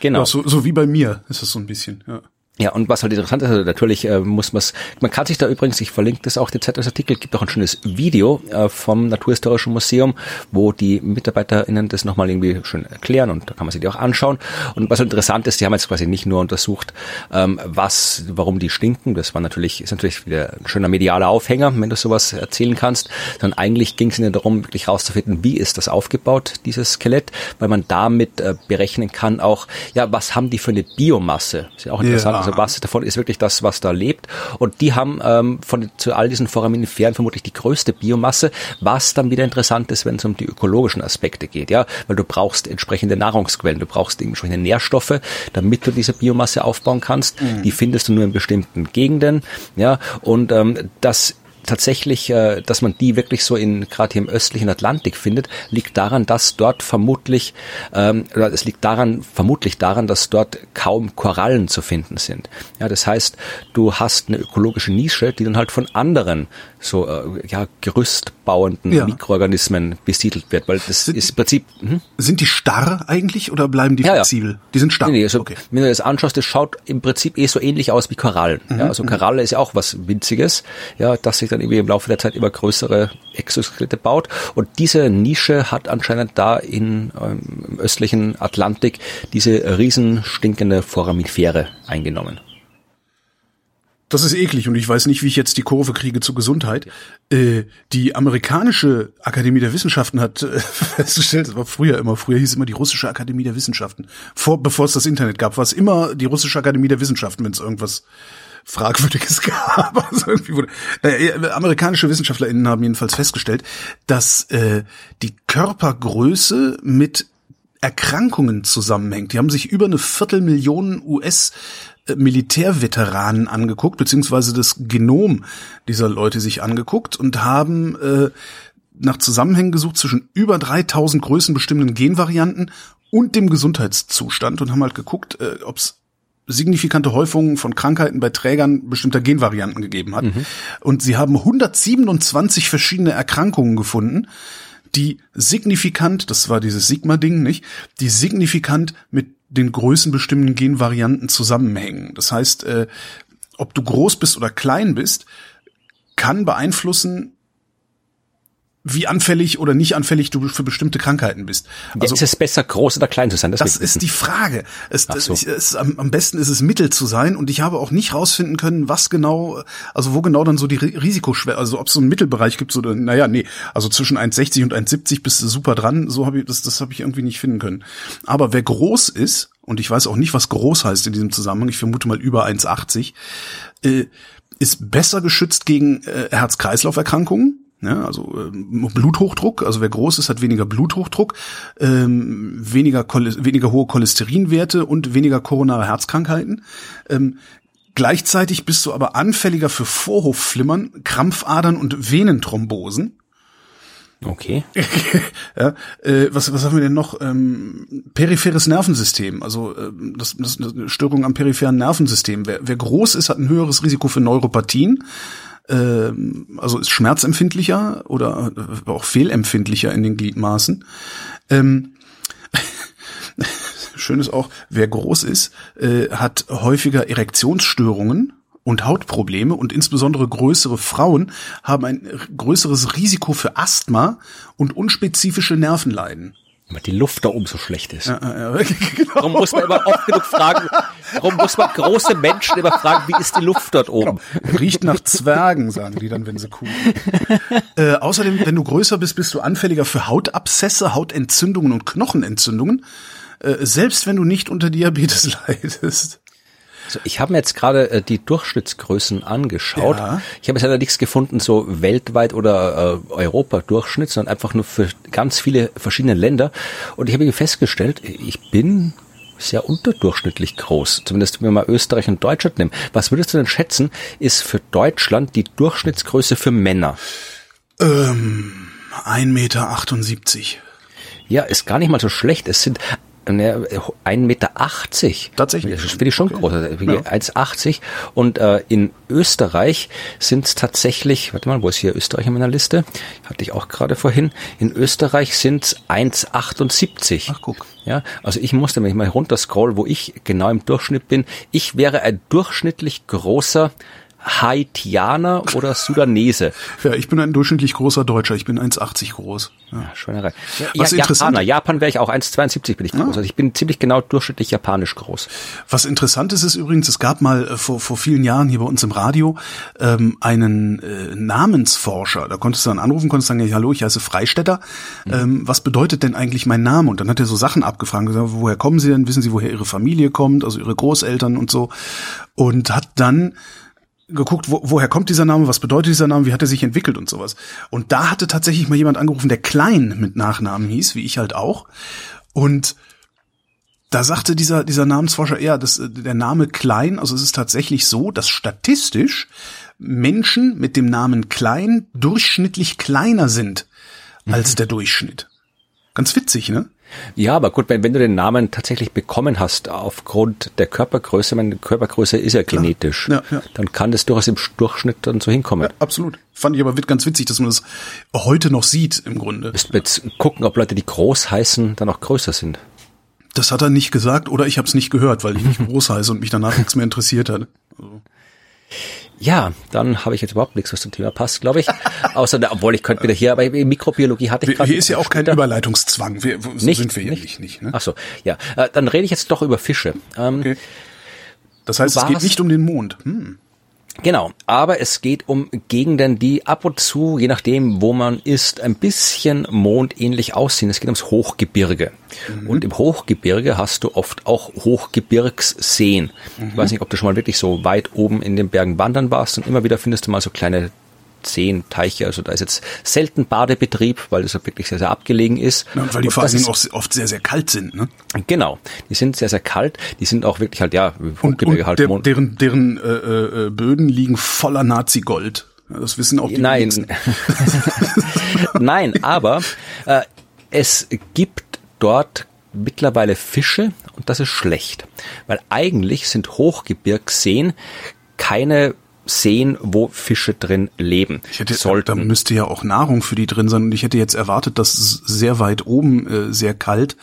Genau. Ja, so, so wie bei mir ist es so ein bisschen, ja. Ja, und was halt interessant ist, also natürlich äh, muss man man kann sich da übrigens, ich verlinke das auch, den Zeitungsartikel, gibt auch ein schönes Video äh, vom Naturhistorischen Museum, wo die MitarbeiterInnen das nochmal irgendwie schön erklären und da kann man sich die auch anschauen. Und was halt interessant ist, die haben jetzt quasi nicht nur untersucht, ähm, was, warum die stinken, das war natürlich, ist natürlich wieder ein schöner medialer Aufhänger, wenn du sowas erzählen kannst, sondern eigentlich ging es ihnen darum, wirklich rauszufinden, wie ist das aufgebaut, dieses Skelett, weil man damit äh, berechnen kann auch, ja, was haben die für eine Biomasse? Ist ja auch interessant. Ja. Also was davon ist wirklich das, was da lebt. Und die haben ähm, von zu all diesen Foraminiferen vermutlich die größte Biomasse, was dann wieder interessant ist, wenn es um die ökologischen Aspekte geht, ja, weil du brauchst entsprechende Nahrungsquellen, du brauchst entsprechende Nährstoffe, damit du diese Biomasse aufbauen kannst. Mhm. Die findest du nur in bestimmten Gegenden, ja, und ähm, das tatsächlich, äh, dass man die wirklich so in gerade hier im östlichen Atlantik findet, liegt daran, dass dort vermutlich, ähm, oder es liegt daran, vermutlich daran, dass dort kaum Korallen zu finden sind. Ja, das heißt, du hast eine ökologische Nische, die dann halt von anderen so äh, ja, gerüstbauenden ja. Mikroorganismen besiedelt wird, weil das sind, ist im Prinzip. Hm? Sind die starr eigentlich oder bleiben die ja, flexibel? Ja. Die sind starr. Nee, nee, also, okay. Wenn du das anschaust, das schaut im Prinzip eh so ähnlich aus wie Korallen. Mhm, ja, also mhm. Koralle ist ja auch was Winziges, ja, dass sich dann irgendwie im Laufe der Zeit immer größere Exoskelette baut. Und diese Nische hat anscheinend da in, ähm, im östlichen Atlantik diese riesen stinkende Foraminifere eingenommen. Das ist eklig und ich weiß nicht, wie ich jetzt die Kurve kriege zur Gesundheit. Äh, die amerikanische Akademie der Wissenschaften hat äh, festgestellt, das war früher immer, früher hieß immer die russische Akademie der Wissenschaften. Vor, bevor es das Internet gab, war es immer die russische Akademie der Wissenschaften, wenn es irgendwas Fragwürdiges gab. Also irgendwie wurde, naja, amerikanische WissenschaftlerInnen haben jedenfalls festgestellt, dass äh, die Körpergröße mit Erkrankungen zusammenhängt. Die haben sich über eine Viertelmillion US Militärveteranen angeguckt, beziehungsweise das Genom dieser Leute sich angeguckt und haben äh, nach Zusammenhängen gesucht zwischen über 3000 größenbestimmenden Genvarianten und dem Gesundheitszustand und haben halt geguckt, äh, ob es signifikante Häufungen von Krankheiten bei Trägern bestimmter Genvarianten gegeben hat. Mhm. Und sie haben 127 verschiedene Erkrankungen gefunden, die signifikant, das war dieses Sigma-Ding, nicht, die signifikant mit den größenbestimmenden Genvarianten zusammenhängen. Das heißt, äh, ob du groß bist oder klein bist, kann beeinflussen, wie anfällig oder nicht anfällig du für bestimmte Krankheiten bist. Also ja, ist es besser, groß oder klein zu sein? Das, das ist die Frage. Es, so. es, es, am, am, besten ist es mittel zu sein und ich habe auch nicht rausfinden können, was genau, also wo genau dann so die Risikoschwere, also ob es so einen Mittelbereich gibt, so naja, nee, also zwischen 1,60 und 1,70 bist du super dran. So habe ich das, das habe ich irgendwie nicht finden können. Aber wer groß ist und ich weiß auch nicht, was groß heißt in diesem Zusammenhang, ich vermute mal über 1,80, äh, ist besser geschützt gegen äh, Herz-Kreislauf-Erkrankungen ja, also ähm, Bluthochdruck, also wer groß ist, hat weniger Bluthochdruck, ähm, weniger, weniger hohe Cholesterinwerte und weniger koronare Herzkrankheiten. Ähm, gleichzeitig bist du aber anfälliger für Vorhofflimmern, Krampfadern und Venenthrombosen. Okay. ja, äh, was, was haben wir denn noch? Ähm, peripheres Nervensystem, also äh, das, das, Störung am peripheren Nervensystem. Wer, wer groß ist, hat ein höheres Risiko für Neuropathien also ist schmerzempfindlicher oder äh, auch fehlempfindlicher in den Gliedmaßen. Ähm, schön ist auch, wer groß ist, äh, hat häufiger Erektionsstörungen und Hautprobleme und insbesondere größere Frauen haben ein größeres Risiko für Asthma und unspezifische Nervenleiden die Luft da oben so schlecht ist. Ja, ja, genau. Darum muss man immer oft genug fragen, darum muss man große Menschen immer fragen, wie ist die Luft dort oben? Genau. Riecht nach Zwergen, sagen die dann, wenn sie cool äh, Außerdem, wenn du größer bist, bist du anfälliger für Hautabszesse, Hautentzündungen und Knochenentzündungen. Äh, selbst wenn du nicht unter Diabetes leidest. Also ich habe mir jetzt gerade äh, die Durchschnittsgrößen angeschaut. Ja. Ich habe jetzt leider nichts gefunden, so weltweit oder äh, Europa-Durchschnitt, sondern einfach nur für ganz viele verschiedene Länder. Und ich habe festgestellt, ich bin sehr unterdurchschnittlich groß. Zumindest wenn wir mal Österreich und Deutschland nehmen. Was würdest du denn schätzen, ist für Deutschland die Durchschnittsgröße für Männer? Ähm, 1,78 Meter. Ja, ist gar nicht mal so schlecht. Es sind 1,80 Meter. Tatsächlich. Das finde ich schon okay. groß. Also ja. 1,80. Und äh, in Österreich sind es tatsächlich, warte mal, wo ist hier Österreich in meiner Liste? Hatte ich auch gerade vorhin. In Österreich sind es 1,78. Ach, guck. Ja, also ich musste, wenn ich mal runterscroll, wo ich genau im Durchschnitt bin, ich wäre ein durchschnittlich großer Haitianer oder Sudanese? Ja, ich bin ein durchschnittlich großer Deutscher. Ich bin 1,80 groß. Ja, ja Schweinerei. Was ja, interessant. Japaner. Japan wäre ich auch 1,72 bin ich groß. Ja. Also ich bin ziemlich genau durchschnittlich japanisch groß. Was interessant ist, ist übrigens, es gab mal äh, vor, vor vielen Jahren hier bei uns im Radio ähm, einen äh, Namensforscher. Da konntest du dann anrufen, konntest sagen, ja, hallo, ich heiße Freistetter. Mhm. Ähm, was bedeutet denn eigentlich mein Name? Und dann hat er so Sachen abgefragt, gesagt, woher kommen Sie denn? Wissen Sie, woher Ihre Familie kommt? Also Ihre Großeltern und so. Und hat dann geguckt, wo, woher kommt dieser Name, was bedeutet dieser Name, wie hat er sich entwickelt und sowas. Und da hatte tatsächlich mal jemand angerufen, der Klein mit Nachnamen hieß, wie ich halt auch. Und da sagte dieser, dieser Namensforscher eher, dass der Name Klein, also es ist tatsächlich so, dass statistisch Menschen mit dem Namen Klein durchschnittlich kleiner sind als mhm. der Durchschnitt. Ganz witzig, ne? Ja, aber gut, wenn, wenn du den Namen tatsächlich bekommen hast aufgrund der Körpergröße, meine Körpergröße ist ja genetisch, ja, ja. dann kann das durchaus im Durchschnitt dann so hinkommen. Ja, absolut. Fand ich aber ganz witzig, dass man das heute noch sieht im Grunde. Müssten jetzt gucken, ob Leute, die groß heißen, dann auch größer sind. Das hat er nicht gesagt oder ich habe es nicht gehört, weil ich nicht groß heiße und mich danach nichts mehr interessiert hat. Also. Ja, dann habe ich jetzt überhaupt nichts, was zum Thema passt, glaube ich. Außer, obwohl ich könnte wieder hier, aber Mikrobiologie hatte ich gerade. Hier ist ja auch kein Überleitungszwang. Wir, so nicht, sind wir hier nicht. nicht ne? Ach so, ja. Äh, dann rede ich jetzt doch über Fische. Ähm, okay. Das heißt, es geht nicht um den Mond. Hm. Genau, aber es geht um Gegenden, die ab und zu, je nachdem, wo man ist, ein bisschen mondähnlich aussehen. Es geht ums Hochgebirge. Mhm. Und im Hochgebirge hast du oft auch Hochgebirgsseen. Mhm. Ich weiß nicht, ob du schon mal wirklich so weit oben in den Bergen wandern warst und immer wieder findest du mal so kleine Seen, Teiche, also da ist jetzt selten Badebetrieb, weil das wirklich sehr, sehr abgelegen ist. Ja, und weil die und vor Dingen auch oft sehr, sehr kalt sind, ne? Genau, die sind sehr, sehr kalt, die sind auch wirklich halt, ja, und, und halt der, deren, deren äh, äh, Böden liegen voller Nazi-Gold. Das wissen auch die Nein, Nein, aber äh, es gibt dort mittlerweile Fische und das ist schlecht, weil eigentlich sind Hochgebirgsseen keine Seen, wo Fische drin leben. Ich hätte, sollten. Da müsste ja auch Nahrung für die drin sein und ich hätte jetzt erwartet, dass es sehr weit oben äh, sehr kalt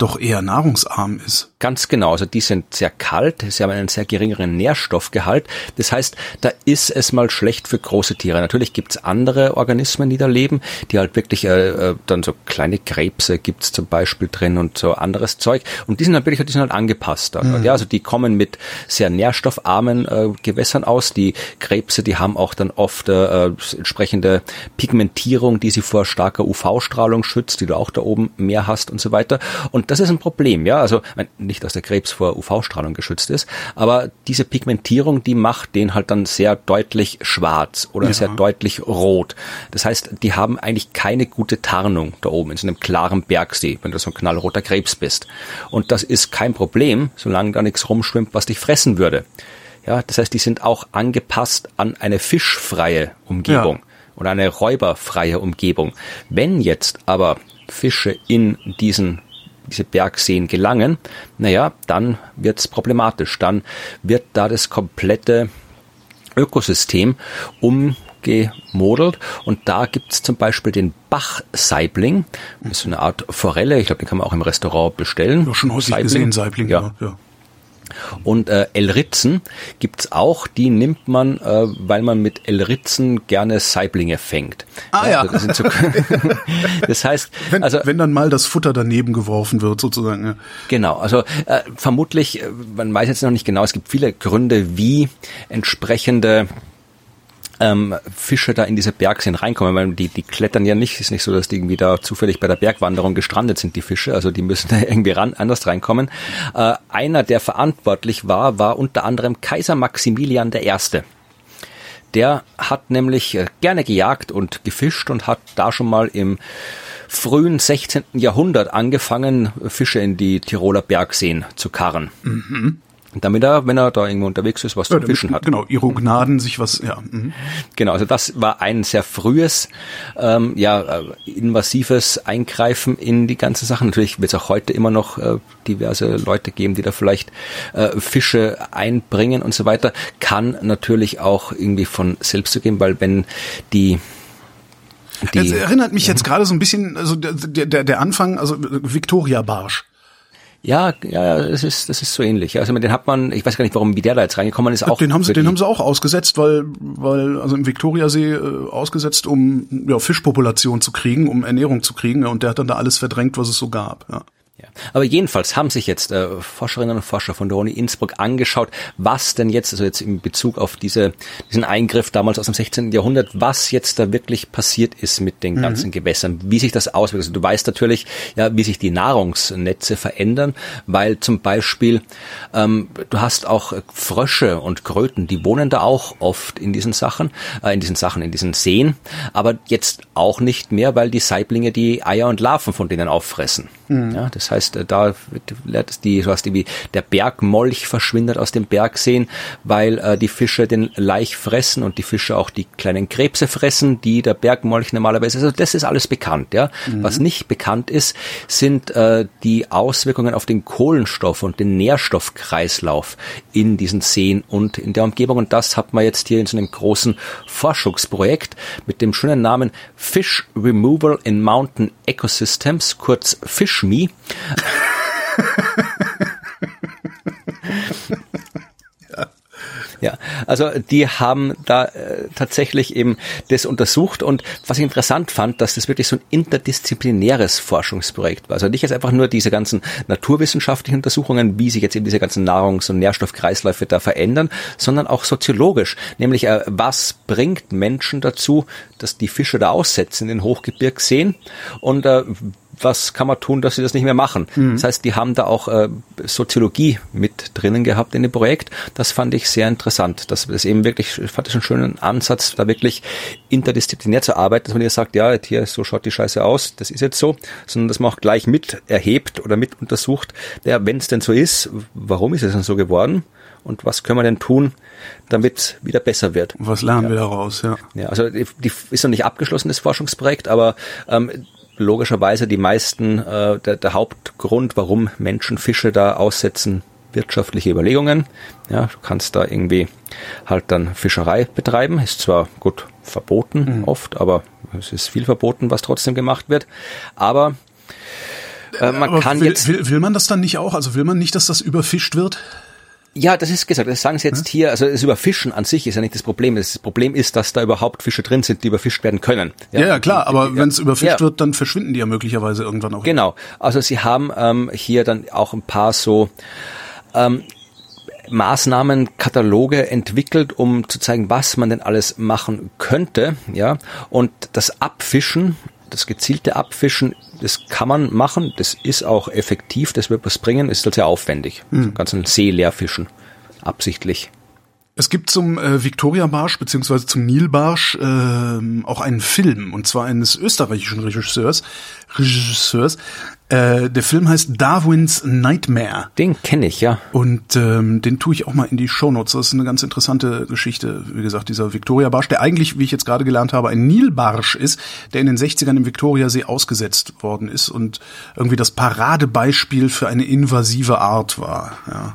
doch eher nahrungsarm ist. Ganz genau, also die sind sehr kalt, sie haben einen sehr geringeren Nährstoffgehalt. Das heißt, da ist es mal schlecht für große Tiere. Natürlich gibt's andere Organismen, die da leben, die halt wirklich äh, äh dann so kleine Krebse gibt's zum Beispiel drin und so anderes Zeug. Und die sind natürlich, die sind halt angepasst. Mhm. Ja, also die kommen mit sehr nährstoffarmen äh, Gewässern aus. Die Krebse, die haben auch dann oft äh, entsprechende Pigmentierung, die sie vor starker UV-Strahlung schützt, die du auch da oben mehr hast und so weiter. Und das ist ein Problem, ja. Also nicht, dass der Krebs vor UV-Strahlung geschützt ist, aber diese Pigmentierung, die macht den halt dann sehr deutlich schwarz oder ja. sehr deutlich rot. Das heißt, die haben eigentlich keine gute Tarnung da oben in so einem klaren Bergsee, wenn du so ein knallroter Krebs bist. Und das ist kein Problem, solange da nichts rumschwimmt, was dich fressen würde. Ja, das heißt, die sind auch angepasst an eine fischfreie Umgebung. Ja oder eine räuberfreie Umgebung. Wenn jetzt aber Fische in diesen diese Bergseen gelangen, naja, dann wird's problematisch. Dann wird da das komplette Ökosystem umgemodelt und da gibt's zum Beispiel den Bachsaibling, das ist so eine Art Forelle, ich glaube, den kann man auch im Restaurant bestellen. Ja, schon häufig Saibling. gesehen, Saibling, ja. ja. Und äh, Elritzen gibt's auch, die nimmt man, äh, weil man mit Elritzen gerne Saiblinge fängt. Ah ja. ja. Das, so, das, heißt, wenn, also wenn dann mal das Futter daneben geworfen wird sozusagen. Ja. Genau, also äh, vermutlich, äh, man weiß jetzt noch nicht genau, es gibt viele Gründe, wie entsprechende ähm, Fische da in diese Bergseen reinkommen, weil die, die klettern ja nicht, ist nicht so, dass die irgendwie da zufällig bei der Bergwanderung gestrandet sind, die Fische, also die müssen da irgendwie ran, anders reinkommen. Äh, einer, der verantwortlich war, war unter anderem Kaiser Maximilian I. Der hat nämlich äh, gerne gejagt und gefischt und hat da schon mal im frühen 16. Jahrhundert angefangen, Fische in die Tiroler Bergseen zu karren. Mhm damit er, wenn er da irgendwo unterwegs ist, was ja, zu fischen hat. Genau, ihre Gnaden sich was, ja. Mhm. Genau, also das war ein sehr frühes, ähm, ja, äh, invasives Eingreifen in die ganzen Sachen. Natürlich wird es auch heute immer noch äh, diverse Leute geben, die da vielleicht äh, Fische einbringen und so weiter. Kann natürlich auch irgendwie von selbst zu gehen, weil wenn die die, das erinnert mich jetzt gerade so ein bisschen, also der, der, der Anfang, also Victoria Barsch. Ja, ja, das ist, das ist so ähnlich. Also den hat man, ich weiß gar nicht, warum, wie der da jetzt reingekommen ist, auch. Den haben sie, den haben sie auch ausgesetzt, weil, weil, also im Viktoriasee äh, ausgesetzt, um ja, Fischpopulation zu kriegen, um Ernährung zu kriegen, ja, und der hat dann da alles verdrängt, was es so gab. Ja. Ja. Aber jedenfalls haben sich jetzt äh, Forscherinnen und Forscher von der Uni Innsbruck angeschaut, was denn jetzt, also jetzt in Bezug auf diese, diesen Eingriff damals aus dem 16. Jahrhundert, was jetzt da wirklich passiert ist mit den mhm. ganzen Gewässern, wie sich das auswirkt. Also du weißt natürlich, ja, wie sich die Nahrungsnetze verändern, weil zum Beispiel ähm, du hast auch Frösche und Kröten, die wohnen da auch oft in diesen Sachen, äh, in diesen Sachen, in diesen Seen, aber jetzt auch nicht mehr, weil die Saiblinge die Eier und Larven von denen auffressen. Mhm. Ja, das heißt, äh, da wird die, du hast irgendwie, der Bergmolch verschwindet aus dem Bergseen, weil äh, die Fische den Laich fressen und die Fische auch die kleinen Krebse fressen, die der Bergmolch normalerweise, also das ist alles bekannt, ja. Mhm. Was nicht bekannt ist, sind äh, die Auswirkungen auf den Kohlenstoff und den Nährstoffkreislauf in diesen Seen und in der Umgebung. Und das hat man jetzt hier in so einem großen Forschungsprojekt mit dem schönen Namen Fish Removal in Mountain Ecosystems, kurz Fish Schmie. Ja, also die haben da äh, tatsächlich eben das untersucht und was ich interessant fand, dass das wirklich so ein interdisziplinäres Forschungsprojekt war. Also nicht jetzt einfach nur diese ganzen naturwissenschaftlichen Untersuchungen, wie sich jetzt eben diese ganzen Nahrungs- und Nährstoffkreisläufe da verändern, sondern auch soziologisch, nämlich äh, was bringt Menschen dazu, dass die Fische da aussetzen in den Hochgebirgsseen und äh, was kann man tun, dass sie das nicht mehr machen. Mhm. Das heißt, die haben da auch äh, Soziologie mit drinnen gehabt in dem Projekt. Das fand ich sehr interessant. Das ist eben wirklich, ich fand ich einen schönen Ansatz, da wirklich interdisziplinär zu arbeiten, dass man hier sagt, ja, hier, so schaut die Scheiße aus, das ist jetzt so, sondern dass man auch gleich mit erhebt oder mit untersucht, ja, wenn es denn so ist, warum ist es denn so geworden? und was können wir denn tun, damit es wieder besser wird. Was lernen ja. wir daraus, ja. Ja, also die, die ist noch nicht abgeschlossen, das Forschungsprojekt, aber ähm, logischerweise die meisten, äh, der, der Hauptgrund, warum Menschen Fische da aussetzen, wirtschaftliche Überlegungen. Ja, du kannst da irgendwie halt dann Fischerei betreiben. Ist zwar gut verboten mhm. oft, aber es ist viel verboten, was trotzdem gemacht wird. Aber äh, man aber kann will, jetzt. Will, will man das dann nicht auch? Also will man nicht, dass das überfischt wird? Ja, das ist gesagt. Das sagen Sie jetzt hier. Also das Überfischen an sich ist ja nicht das Problem. Das Problem ist, dass da überhaupt Fische drin sind, die überfischt werden können. Ja, ja, ja klar. Aber wenn es überfischt ja. wird, dann verschwinden die ja möglicherweise irgendwann auch. Genau. Also Sie haben ähm, hier dann auch ein paar so ähm, Maßnahmenkataloge entwickelt, um zu zeigen, was man denn alles machen könnte. Ja, und das Abfischen das gezielte Abfischen, das kann man machen, das ist auch effektiv, das wird was bringen, ist halt sehr aufwendig. Mhm. So ganz ein See leer fischen, absichtlich. Es gibt zum äh, Victoria Barsch beziehungsweise zum Nilbarsch äh, auch einen Film und zwar eines österreichischen Regisseurs. Regisseurs. Äh, der Film heißt Darwins Nightmare. Den kenne ich ja. Und ähm, den tue ich auch mal in die Shownotes. Das ist eine ganz interessante Geschichte. Wie gesagt, dieser Victoria Barsch, der eigentlich, wie ich jetzt gerade gelernt habe, ein Nilbarsch ist, der in den 60ern im Viktoriasee ausgesetzt worden ist und irgendwie das Paradebeispiel für eine invasive Art war. Ja.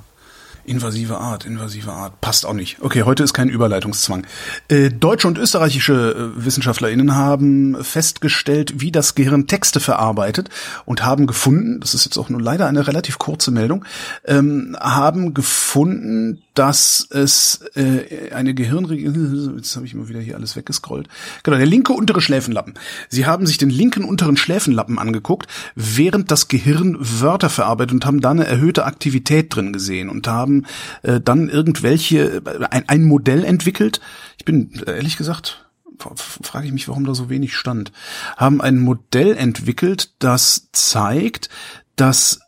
Invasive Art, invasive Art. Passt auch nicht. Okay, heute ist kein Überleitungszwang. Äh, deutsche und österreichische äh, WissenschaftlerInnen haben festgestellt, wie das Gehirn Texte verarbeitet und haben gefunden, das ist jetzt auch nur leider eine relativ kurze Meldung, ähm, haben gefunden, dass es äh, eine Gehirnregion, jetzt habe ich immer wieder hier alles weggescrollt, genau, der linke untere Schläfenlappen. Sie haben sich den linken unteren Schläfenlappen angeguckt, während das Gehirn Wörter verarbeitet und haben da eine erhöhte Aktivität drin gesehen und haben äh, dann irgendwelche, äh, ein, ein Modell entwickelt. Ich bin ehrlich gesagt, frage ich mich, warum da so wenig stand, haben ein Modell entwickelt, das zeigt, dass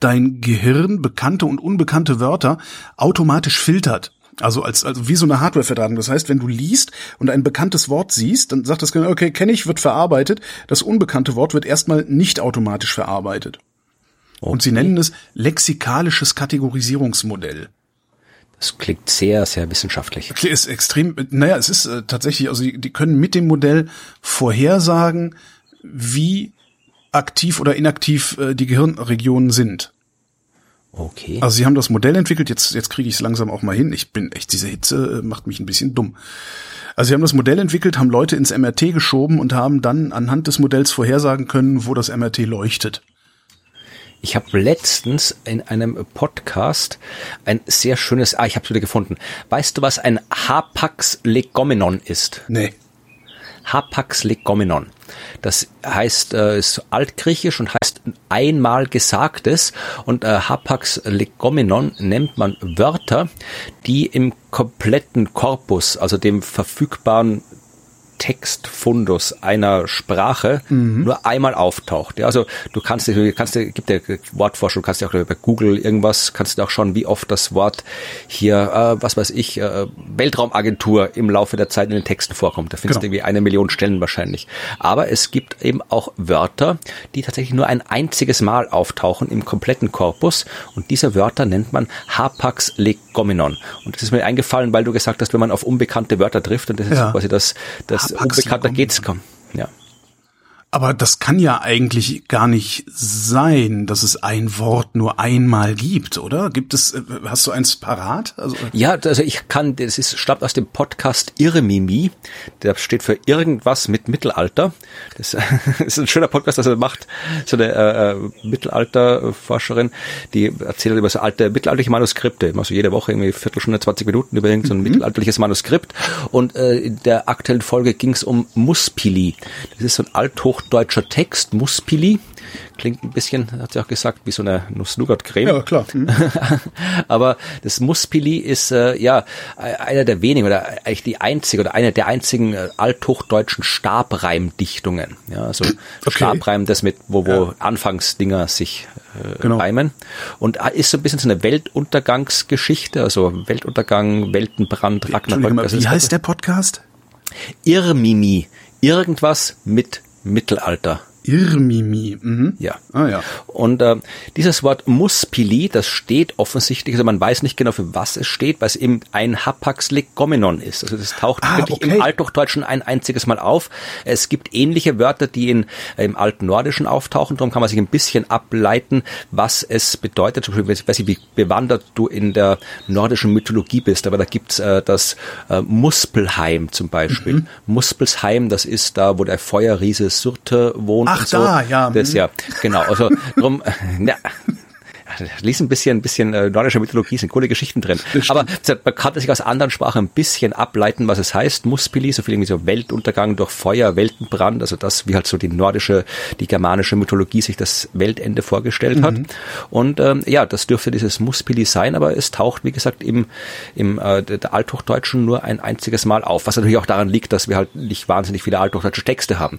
dein Gehirn bekannte und unbekannte Wörter automatisch filtert. Also als also wie so eine Hardware-Verdrahtung. Das heißt, wenn du liest und ein bekanntes Wort siehst, dann sagt das Gehirn, okay, kenne ich, wird verarbeitet. Das unbekannte Wort wird erstmal nicht automatisch verarbeitet. Okay. Und sie nennen es lexikalisches Kategorisierungsmodell. Das klingt sehr, sehr wissenschaftlich. Okay, ist extrem, naja, es ist äh, tatsächlich, also die, die können mit dem Modell vorhersagen, wie aktiv oder inaktiv äh, die Gehirnregionen sind. Okay. Also sie haben das Modell entwickelt, jetzt, jetzt kriege ich es langsam auch mal hin. Ich bin echt, diese Hitze äh, macht mich ein bisschen dumm. Also sie haben das Modell entwickelt, haben Leute ins MRT geschoben und haben dann anhand des Modells vorhersagen können, wo das MRT leuchtet. Ich habe letztens in einem Podcast ein sehr schönes, ah, ich habe es wieder gefunden. Weißt du, was ein Hapax legomenon ist? Nee. Hapax legomenon. Das heißt, äh, ist altgriechisch und heißt einmal Gesagtes. Und äh, Hapax legomenon nennt man Wörter, die im kompletten Korpus, also dem verfügbaren Textfundus einer Sprache mhm. nur einmal auftaucht. Ja, also du kannst, du kannst, gibt ja Wortforschung, kannst ja auch bei Google irgendwas, kannst du auch schauen, wie oft das Wort hier, äh, was weiß ich, äh, Weltraumagentur im Laufe der Zeit in den Texten vorkommt. Da findest genau. du irgendwie eine Million Stellen wahrscheinlich. Aber es gibt eben auch Wörter, die tatsächlich nur ein einziges Mal auftauchen im kompletten Korpus und diese Wörter nennt man Hapax legomenon. Und das ist mir eingefallen, weil du gesagt hast, wenn man auf unbekannte Wörter trifft und das ist ja. quasi das, das unbekannter geht's kaum. Ja. Aber das kann ja eigentlich gar nicht sein, dass es ein Wort nur einmal gibt, oder? Gibt es, äh, hast du eins parat? Also, ja, also ich kann, das ist, stammt aus dem Podcast Irremimi. Der steht für irgendwas mit Mittelalter. Das, ist ein schöner Podcast, das er macht. So eine äh, äh, Mittelalterforscherin, die erzählt über so alte mittelalterliche Manuskripte. Immer so jede Woche irgendwie Viertelstunde, 20 Minuten über irgendein so ein mhm. mittelalterliches Manuskript. Und äh, in der aktuellen Folge ging es um Muspili. Das ist so ein althoch althochdeutscher Text, Muspili. Klingt ein bisschen, hat sie auch gesagt, wie so eine Nuss-Nougat-Creme. Ja, klar. Mhm. Aber das Muspili ist äh, ja einer der wenigen oder eigentlich die einzige oder eine der einzigen äh, althochdeutschen Stabreimdichtungen. Ja, also okay. Stabreim, das mit, wo, wo ja. Anfangsdinger sich äh, genau. reimen. Und äh, ist so ein bisschen so eine Weltuntergangsgeschichte, also Weltuntergang, Weltenbrand, Ragnarök. Wie heißt der Podcast? Irrmimi. Irgendwas mit Mittelalter. Irmimi. Mhm. Ja. Ah, ja. Und äh, dieses Wort Muspili, das steht offensichtlich, also man weiß nicht genau für was es steht, weil es eben ein Hapax legomenon ist. Also das taucht ah, wirklich okay. im Althochdeutschen ein einziges Mal auf. Es gibt ähnliche Wörter, die in, äh, im Alten Nordischen auftauchen. Darum kann man sich ein bisschen ableiten, was es bedeutet. Zum Beispiel, ich weiß nicht, wie bewandert du in der nordischen Mythologie bist, aber da gibt's äh, das äh, Muspelheim zum Beispiel. Mhm. Muspelsheim, das ist da, wo der Feuerriese Surte wohnt. Ach so. da, ja. Das ja, genau. Also drum, ja, lies ein bisschen, ein bisschen äh, nordische Mythologie, sind coole Geschichten drin. Aber man kann sich aus anderen Sprachen ein bisschen ableiten, was es heißt. Muspili, so viel irgendwie so Weltuntergang durch Feuer, Weltenbrand, also das, wie halt so die nordische, die germanische Mythologie sich das Weltende vorgestellt hat. Mhm. Und ähm, ja, das dürfte dieses Muspili sein, aber es taucht, wie gesagt, im, im äh, der Althochdeutschen nur ein einziges Mal auf, was natürlich auch daran liegt, dass wir halt nicht wahnsinnig viele althochdeutsche Texte haben.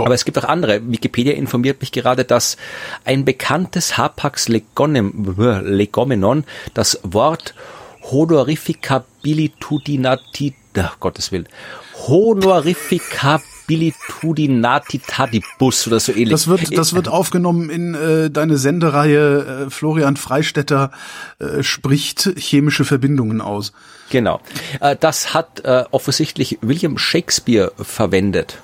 Ja. Aber es gibt auch andere. Wikipedia informiert mich gerade, dass ein bekanntes Hapax legomenon das Wort honorificabilitudinati, ach Gottes Willen, honorificabilitudinatitadibus oder so ähnlich. Das wird, das wird aufgenommen in äh, deine Sendereihe äh, Florian Freistetter äh, spricht chemische Verbindungen aus. Genau. Äh, das hat äh, offensichtlich William Shakespeare verwendet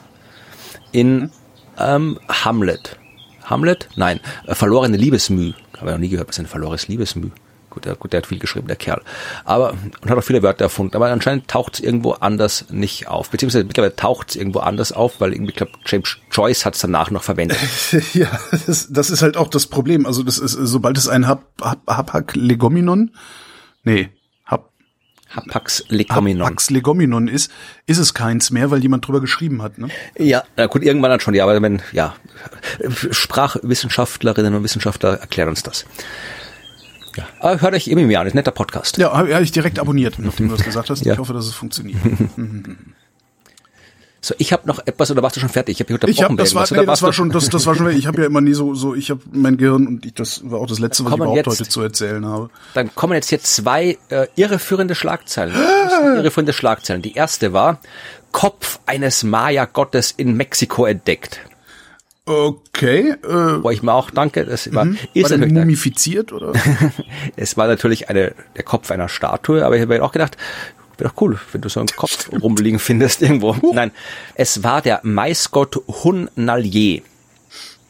in ähm, Hamlet. Hamlet? Nein, äh, verlorene Liebesmüh. Habe ich noch nie gehört, was ein verlorenes Liebesmüh. Gut der, gut, der hat viel geschrieben, der Kerl. Aber, und hat auch viele Wörter erfunden. Aber anscheinend taucht es irgendwo anders nicht auf. Beziehungsweise mittlerweile taucht es irgendwo anders auf, weil irgendwie, ich glaube, James Joyce hat es danach noch verwendet. ja, das, das ist halt auch das Problem. Also, das ist, sobald es ein Hap, Hap, Hapak Legominon, nee, Hapax legomenon. Hapax legomenon ist, ist es keins mehr, weil jemand drüber geschrieben hat, ne? Ja, na gut, irgendwann dann schon, ja, aber wenn, ja, Sprachwissenschaftlerinnen und Wissenschaftler erklären uns das. Ja, aber hört euch immer mehr an, ist ein netter Podcast. Ja, habe ich direkt abonniert, nachdem du das gesagt hast. ja. Ich hoffe, dass es funktioniert. So, ich habe noch etwas oder warst du schon fertig? Ich habe hier ich hab, das war, nee, das war schon, das, das war schon. Ich habe ja immer nie so, so. Ich habe mein Gehirn und ich, das war auch das letzte, was ich überhaupt jetzt, heute zu erzählen habe. Dann kommen jetzt hier zwei äh, irreführende Schlagzeilen. irreführende Schlagzeilen. Die erste war Kopf eines Maya-Gottes in Mexiko entdeckt. Okay. Äh, Wo ich mir auch danke, das war, mhm. ist war natürlich mumifiziert oder? es war natürlich eine, der Kopf einer Statue, aber ich habe mir auch gedacht, Wäre doch cool, wenn du so einen Kopf rumliegen findest irgendwo. Nein, es war der Maisgott Hun Nalje.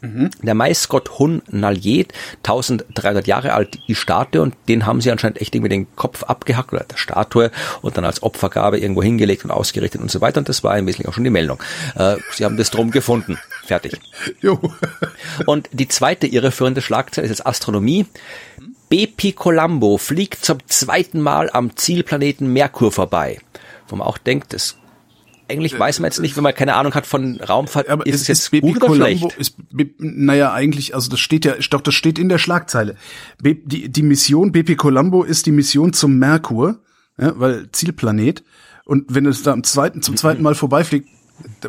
Mhm. Der Maisgott Hun Nalje, 1300 Jahre alt, die Statue und den haben sie anscheinend echt irgendwie den Kopf abgehackt oder der Statue und dann als Opfergabe irgendwo hingelegt und ausgerichtet und so weiter und das war im Wesentlichen auch schon die Meldung. Äh, sie haben das drum gefunden. Fertig. Jo. und die zweite irreführende Schlagzeile ist jetzt Astronomie. Bepi Colombo fliegt zum zweiten Mal am Zielplaneten Merkur vorbei. Wo man auch denkt, das eigentlich weiß man jetzt nicht, wenn man keine Ahnung hat von Raumfahrt, aber ist es jetzt ist gut oder schlecht? Ist, naja, eigentlich, also das steht ja, doch, das steht in der Schlagzeile. die, die Mission BP Colombo ist die Mission zum Merkur, ja, weil Zielplanet. Und wenn es da am zweiten, zum zweiten Mal vorbeifliegt,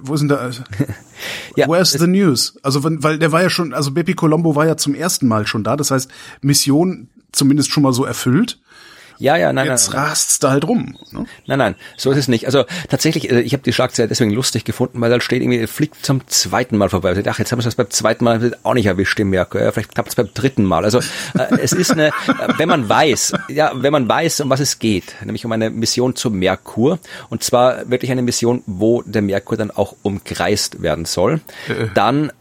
wo sind da? ja, Where's the news? Also wenn, weil der war ja schon, also Bepi Colombo war ja zum ersten Mal schon da. Das heißt, Mission zumindest schon mal so erfüllt. Ja, ja, nein, Jetzt nein. rast's da halt rum. Ne? Nein, nein, so ist es nicht. Also tatsächlich, äh, ich habe die Schlagzeile deswegen lustig gefunden, weil da steht irgendwie, fliegt zum zweiten Mal vorbei. Also, ach, jetzt haben wir das beim zweiten Mal auch nicht erwischt im Merkur. Ja, vielleicht klappt es beim dritten Mal. Also äh, es ist eine, äh, wenn man weiß, ja, wenn man weiß, um was es geht, nämlich um eine Mission zum Merkur. Und zwar wirklich eine Mission, wo der Merkur dann auch umkreist werden soll. Äh. Dann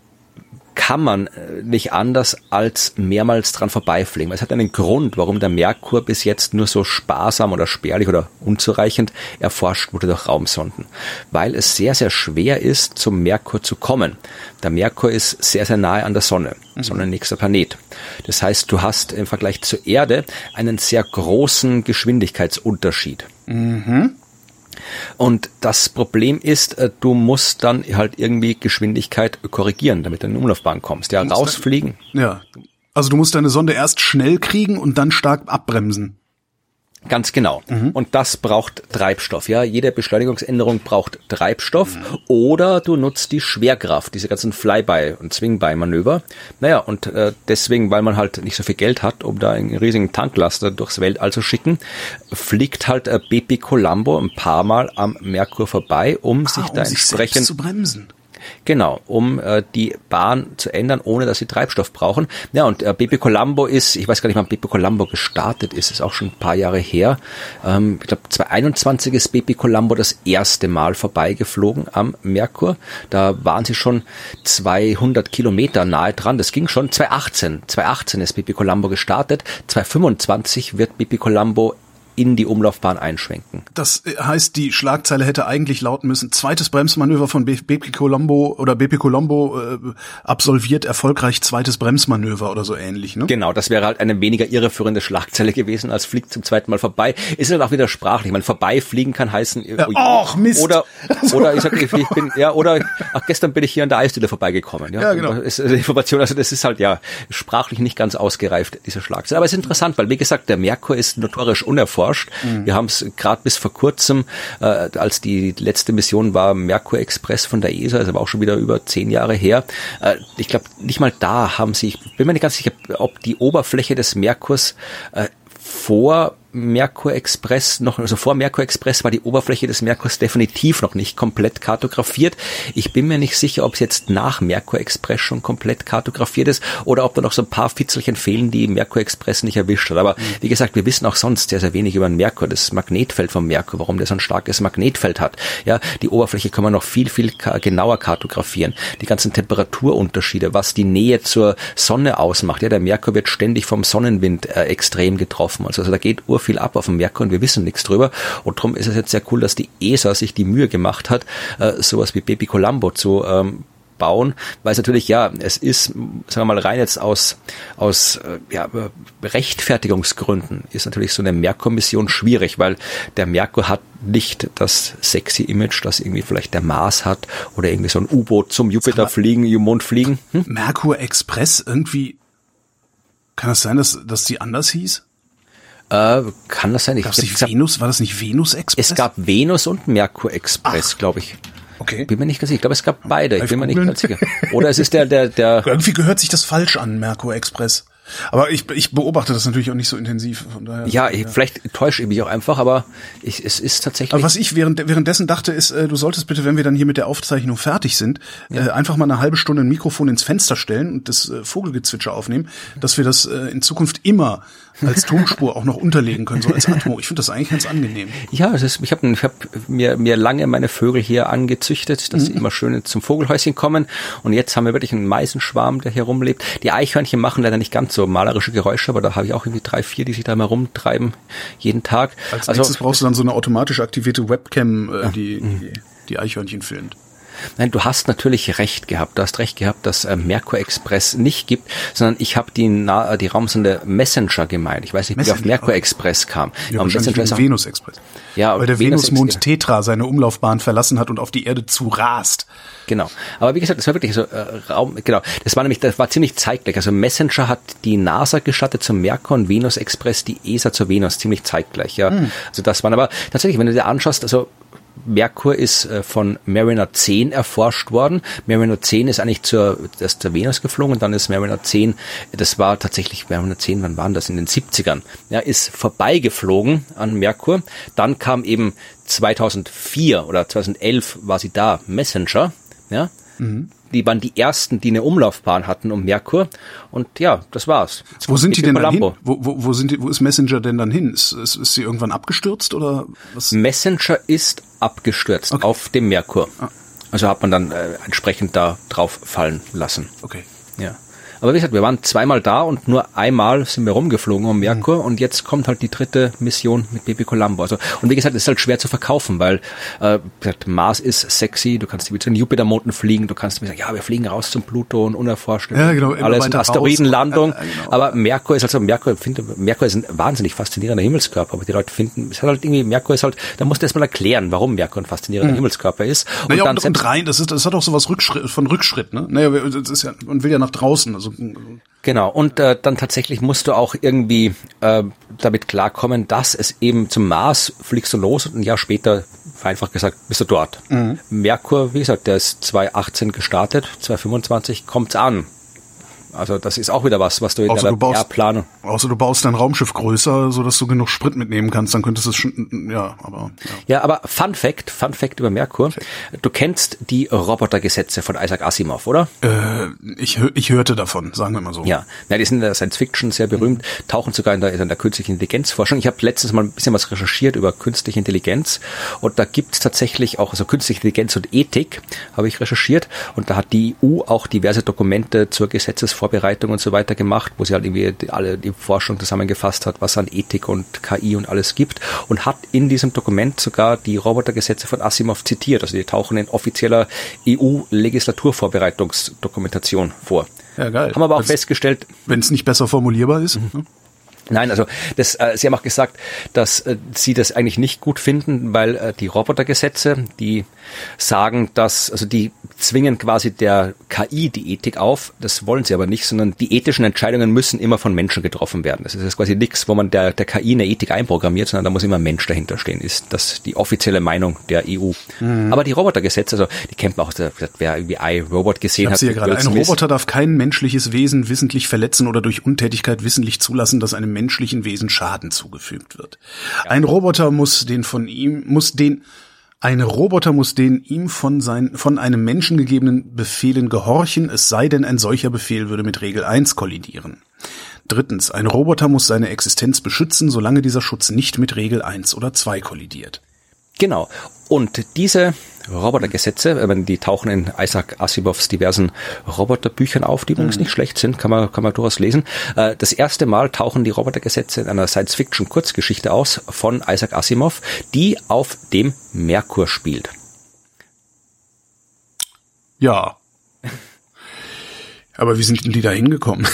kann man äh, nicht anders als mehrmals dran vorbeifliegen. Es hat einen Grund, warum der Merkur bis jetzt nur so sparsam oder spärlich oder unzureichend erforscht wurde durch Raumsonden. Weil es sehr, sehr schwer ist, zum Merkur zu kommen. Der Merkur ist sehr, sehr nahe an der Sonne, mhm. sonnennächster Planet. Das heißt, du hast im Vergleich zur Erde einen sehr großen Geschwindigkeitsunterschied. Mhm. Und das Problem ist, äh, du musst dann halt irgendwie Geschwindigkeit korrigieren, damit du in die Umlaufbahn kommst. Ja, rausfliegen. Ja. Also du musst deine Sonde erst schnell kriegen und dann stark abbremsen. Ganz genau. Mhm. Und das braucht Treibstoff. Ja, jede Beschleunigungsänderung braucht Treibstoff. Mhm. Oder du nutzt die Schwerkraft, diese ganzen Flyby- und Swingby-Manöver. Naja, und äh, deswegen, weil man halt nicht so viel Geld hat, um da einen riesigen Tanklaster durchs Weltall zu schicken, fliegt halt äh, BP Colombo ein paar Mal am Merkur vorbei, um ah, sich um da sich entsprechend zu bremsen. Genau, um äh, die Bahn zu ändern, ohne dass sie Treibstoff brauchen. Ja, und äh, BP Colombo ist, ich weiß gar nicht, wann BP Colombo gestartet ist, ist auch schon ein paar Jahre her. Ähm, ich glaube, 2021 ist BP Colombo das erste Mal vorbeigeflogen am Merkur. Da waren sie schon 200 Kilometer nahe dran. Das ging schon 2018. 2018 ist BP Colombo gestartet. 2025 wird BP Colombo in die Umlaufbahn einschwenken. Das heißt, die Schlagzeile hätte eigentlich lauten müssen, zweites Bremsmanöver von BP Colombo oder BP Colombo äh, absolviert erfolgreich zweites Bremsmanöver oder so ähnlich, ne? Genau, das wäre halt eine weniger irreführende Schlagzeile gewesen, als fliegt zum zweiten Mal vorbei. Ist halt auch wieder sprachlich. Ich meine, vorbeifliegen kann heißen, ja, ach, Mist. oder, oder ich sag, ich, ich bin, ja, oder, ach, gestern bin ich hier an der Eisdiele vorbeigekommen, ja. ja genau. Ist eine Information, also das ist halt, ja, sprachlich nicht ganz ausgereift, diese Schlagzeile. Aber es ist interessant, weil, wie gesagt, der Merkur ist notorisch unerforscht erforscht. Mhm. Wir haben es gerade bis vor kurzem, äh, als die letzte Mission war Merkur Express von der ESA, also war auch schon wieder über zehn Jahre her. Äh, ich glaube, nicht mal da haben sie, ich bin mir nicht ganz sicher, ob die Oberfläche des Merkurs äh, vor Merkur Express noch, also vor Merkur Express war die Oberfläche des Merkurs definitiv noch nicht komplett kartografiert. Ich bin mir nicht sicher, ob es jetzt nach Merkur Express schon komplett kartografiert ist oder ob da noch so ein paar Fitzelchen fehlen, die Merkur Express nicht erwischt hat. Aber mhm. wie gesagt, wir wissen auch sonst sehr, sehr wenig über den Merkur, das Magnetfeld vom Merkur, warum der so ein starkes Magnetfeld hat. Ja, die Oberfläche kann man noch viel, viel genauer kartografieren. Die ganzen Temperaturunterschiede, was die Nähe zur Sonne ausmacht. Ja, der Merkur wird ständig vom Sonnenwind äh, extrem getroffen. Also, also da geht ur viel ab auf dem Merkur und wir wissen nichts drüber. Und darum ist es jetzt sehr cool, dass die ESA sich die Mühe gemacht hat, äh, sowas wie Baby Colombo zu ähm, bauen, weil es natürlich, ja, es ist, sagen wir mal, rein jetzt aus, aus äh, ja, Rechtfertigungsgründen ist natürlich so eine Merkur-Mission schwierig, weil der Merkur hat nicht das sexy Image, das irgendwie vielleicht der Mars hat oder irgendwie so ein U-Boot zum Jupiter fliegen, Mond fliegen. Hm? Merkur Express irgendwie, kann es das sein, dass, dass die anders hieß? Äh, kann das sein? Ich, Gab's nicht Venus? War das nicht Venus Express? Es gab Venus und Merkur Express, glaube ich. Okay. Bin mir nicht ganz sicher. Ich glaube, es gab beide. Ich bin mir nicht ganz sicher. Oder es ist der, der, der. Irgendwie gehört sich das falsch an, Merkur Express. Aber ich, ich beobachte das natürlich auch nicht so intensiv. Von daher, ja, ich, ja. vielleicht täusche ich mich auch einfach, aber ich, es ist tatsächlich. Aber was ich während, währenddessen dachte, ist, äh, du solltest bitte, wenn wir dann hier mit der Aufzeichnung fertig sind, ja. äh, einfach mal eine halbe Stunde ein Mikrofon ins Fenster stellen und das äh, Vogelgezwitscher aufnehmen, dass wir das äh, in Zukunft immer als Tonspur auch noch unterlegen können, so als Atmo. Ich finde das eigentlich ganz angenehm. Ja, es ist, ich habe ich hab mir, mir lange meine Vögel hier angezüchtet, dass mhm. sie immer schön zum Vogelhäuschen kommen. Und jetzt haben wir wirklich einen Meisenschwarm, der hier rumlebt. Die Eichhörnchen machen leider nicht ganz so malerische Geräusche, aber da habe ich auch irgendwie drei, vier, die sich da mal rumtreiben, jeden Tag. Als also, nächstes brauchst du dann so eine automatisch aktivierte Webcam, äh, die, mhm. die die Eichhörnchen filmt. Nein, du hast natürlich recht gehabt. Du hast recht gehabt, dass äh, Merkur Express nicht gibt, sondern ich habe die, Na die Raumsonde Messenger gemeint. Ich weiß nicht, wie Messenger, auf Merkur Express kam. Ja, Messenger ist Venus Express. Ja, weil der Venusmond Tetra seine Umlaufbahn verlassen hat und auf die Erde zu rast. Genau. Aber wie gesagt, das war wirklich so äh, Raum, genau. Das war nämlich, das war ziemlich zeitgleich. Also Messenger hat die NASA gestattet zum Merkur und Venus Express die ESA zur Venus, ziemlich zeitgleich, ja. Hm. Also das waren aber tatsächlich, wenn du dir anschaust, also Merkur ist äh, von Mariner 10 erforscht worden. Mariner 10 ist eigentlich zur, das zur Venus geflogen und dann ist Mariner 10, das war tatsächlich Mariner 10, wann waren das? In den 70ern. Ja, ist vorbeigeflogen an Merkur. Dann kam eben 2004 oder 2011 war sie da, Messenger. Ja, mhm die waren die ersten, die eine Umlaufbahn hatten um Merkur. Und ja, das war's. Jetzt wo sind die denn dann hin? Wo, wo, wo, sind die, wo ist Messenger denn dann hin? Ist, ist, ist sie irgendwann abgestürzt oder was? Messenger ist abgestürzt okay. auf dem Merkur. Ah. Also hat man dann äh, entsprechend da drauf fallen lassen. Okay. Ja. Aber wie gesagt, wir waren zweimal da und nur einmal sind wir rumgeflogen um Merkur mhm. und jetzt kommt halt die dritte Mission mit Baby Colombo. Also, und wie gesagt, es ist halt schwer zu verkaufen, weil äh, gesagt, Mars ist sexy, du kannst mit den Jupitermonden fliegen, du kannst sagen, ja, wir fliegen raus zum Pluto und unerforscht. Ja, genau, alles in Asteroidenlandung. Ja, genau. Aber Merkur ist also Merkur, finde, Merkur ist ein wahnsinnig faszinierender Himmelskörper, aber die Leute finden, es hat halt irgendwie, Merkur ist halt, da musst du erstmal erklären, warum Merkur ein faszinierender mhm. Himmelskörper ist. Und naja, dann und, und rein, das ist, das hat auch so was Rückschritt, von Rückschritt, ne? Naja, das ist ja, man will ja nach draußen, also Genau, und äh, dann tatsächlich musst du auch irgendwie äh, damit klarkommen, dass es eben zum Mars fliegst du los und ein Jahr später, einfach gesagt, bist du dort. Mhm. Merkur, wie gesagt, der ist 2018 gestartet, 2025 kommt's an. Also das ist auch wieder was, was du in außer der baust, Planung. Außer du baust dein Raumschiff größer, so dass du genug Sprit mitnehmen kannst, dann könntest du es schon, ja, aber. Ja. ja, aber Fun Fact, Fun Fact über Merkur. Du kennst die Robotergesetze von Isaac Asimov, oder? Äh, ich, ich hörte davon, sagen wir mal so. Ja, ja die sind in der Science Fiction sehr berühmt, tauchen sogar in der, in der künstlichen Intelligenzforschung. Ich habe letztens mal ein bisschen was recherchiert über künstliche Intelligenz und da gibt's tatsächlich auch, also künstliche Intelligenz und Ethik habe ich recherchiert und da hat die EU auch diverse Dokumente zur Gesetzes Vorbereitung und so weiter gemacht, wo sie halt irgendwie die, alle die Forschung zusammengefasst hat, was an Ethik und KI und alles gibt und hat in diesem Dokument sogar die Robotergesetze von Asimov zitiert. Also die tauchen in offizieller EU-Legislaturvorbereitungsdokumentation vor. Ja, geil. Haben aber auch festgestellt. Wenn es nicht besser formulierbar ist. Mhm. Nein, also das, äh, Sie haben auch gesagt, dass äh, Sie das eigentlich nicht gut finden, weil äh, die Robotergesetze, die sagen, dass, also die zwingen quasi der KI die Ethik auf. Das wollen sie aber nicht, sondern die ethischen Entscheidungen müssen immer von Menschen getroffen werden. Das ist quasi nichts, wo man der, der KI eine Ethik einprogrammiert, sondern da muss immer ein Mensch dahinter stehen. Ist das die offizielle Meinung der EU. Mhm. Aber die Robotergesetze, also die kennt man auch, wer irgendwie iRobot gesehen ich hat. Ja gerade. Ein Roboter darf kein menschliches Wesen wissentlich verletzen oder durch Untätigkeit wissentlich zulassen, dass einem menschlichen Wesen Schaden zugefügt wird. Ja. Ein Roboter muss den von ihm, muss den ein Roboter muss den ihm von, sein, von einem Menschen gegebenen Befehlen gehorchen, es sei denn, ein solcher Befehl würde mit Regel 1 kollidieren. Drittens, ein Roboter muss seine Existenz beschützen, solange dieser Schutz nicht mit Regel 1 oder 2 kollidiert. Genau. Und diese Robotergesetze, die tauchen in Isaac Asimovs diversen Roboterbüchern auf, die übrigens mhm. nicht schlecht sind, kann man, kann man durchaus lesen. Äh, das erste Mal tauchen die Robotergesetze in einer Science-Fiction-Kurzgeschichte aus von Isaac Asimov, die auf dem Merkur spielt. Ja. Aber wie sind denn die da hingekommen?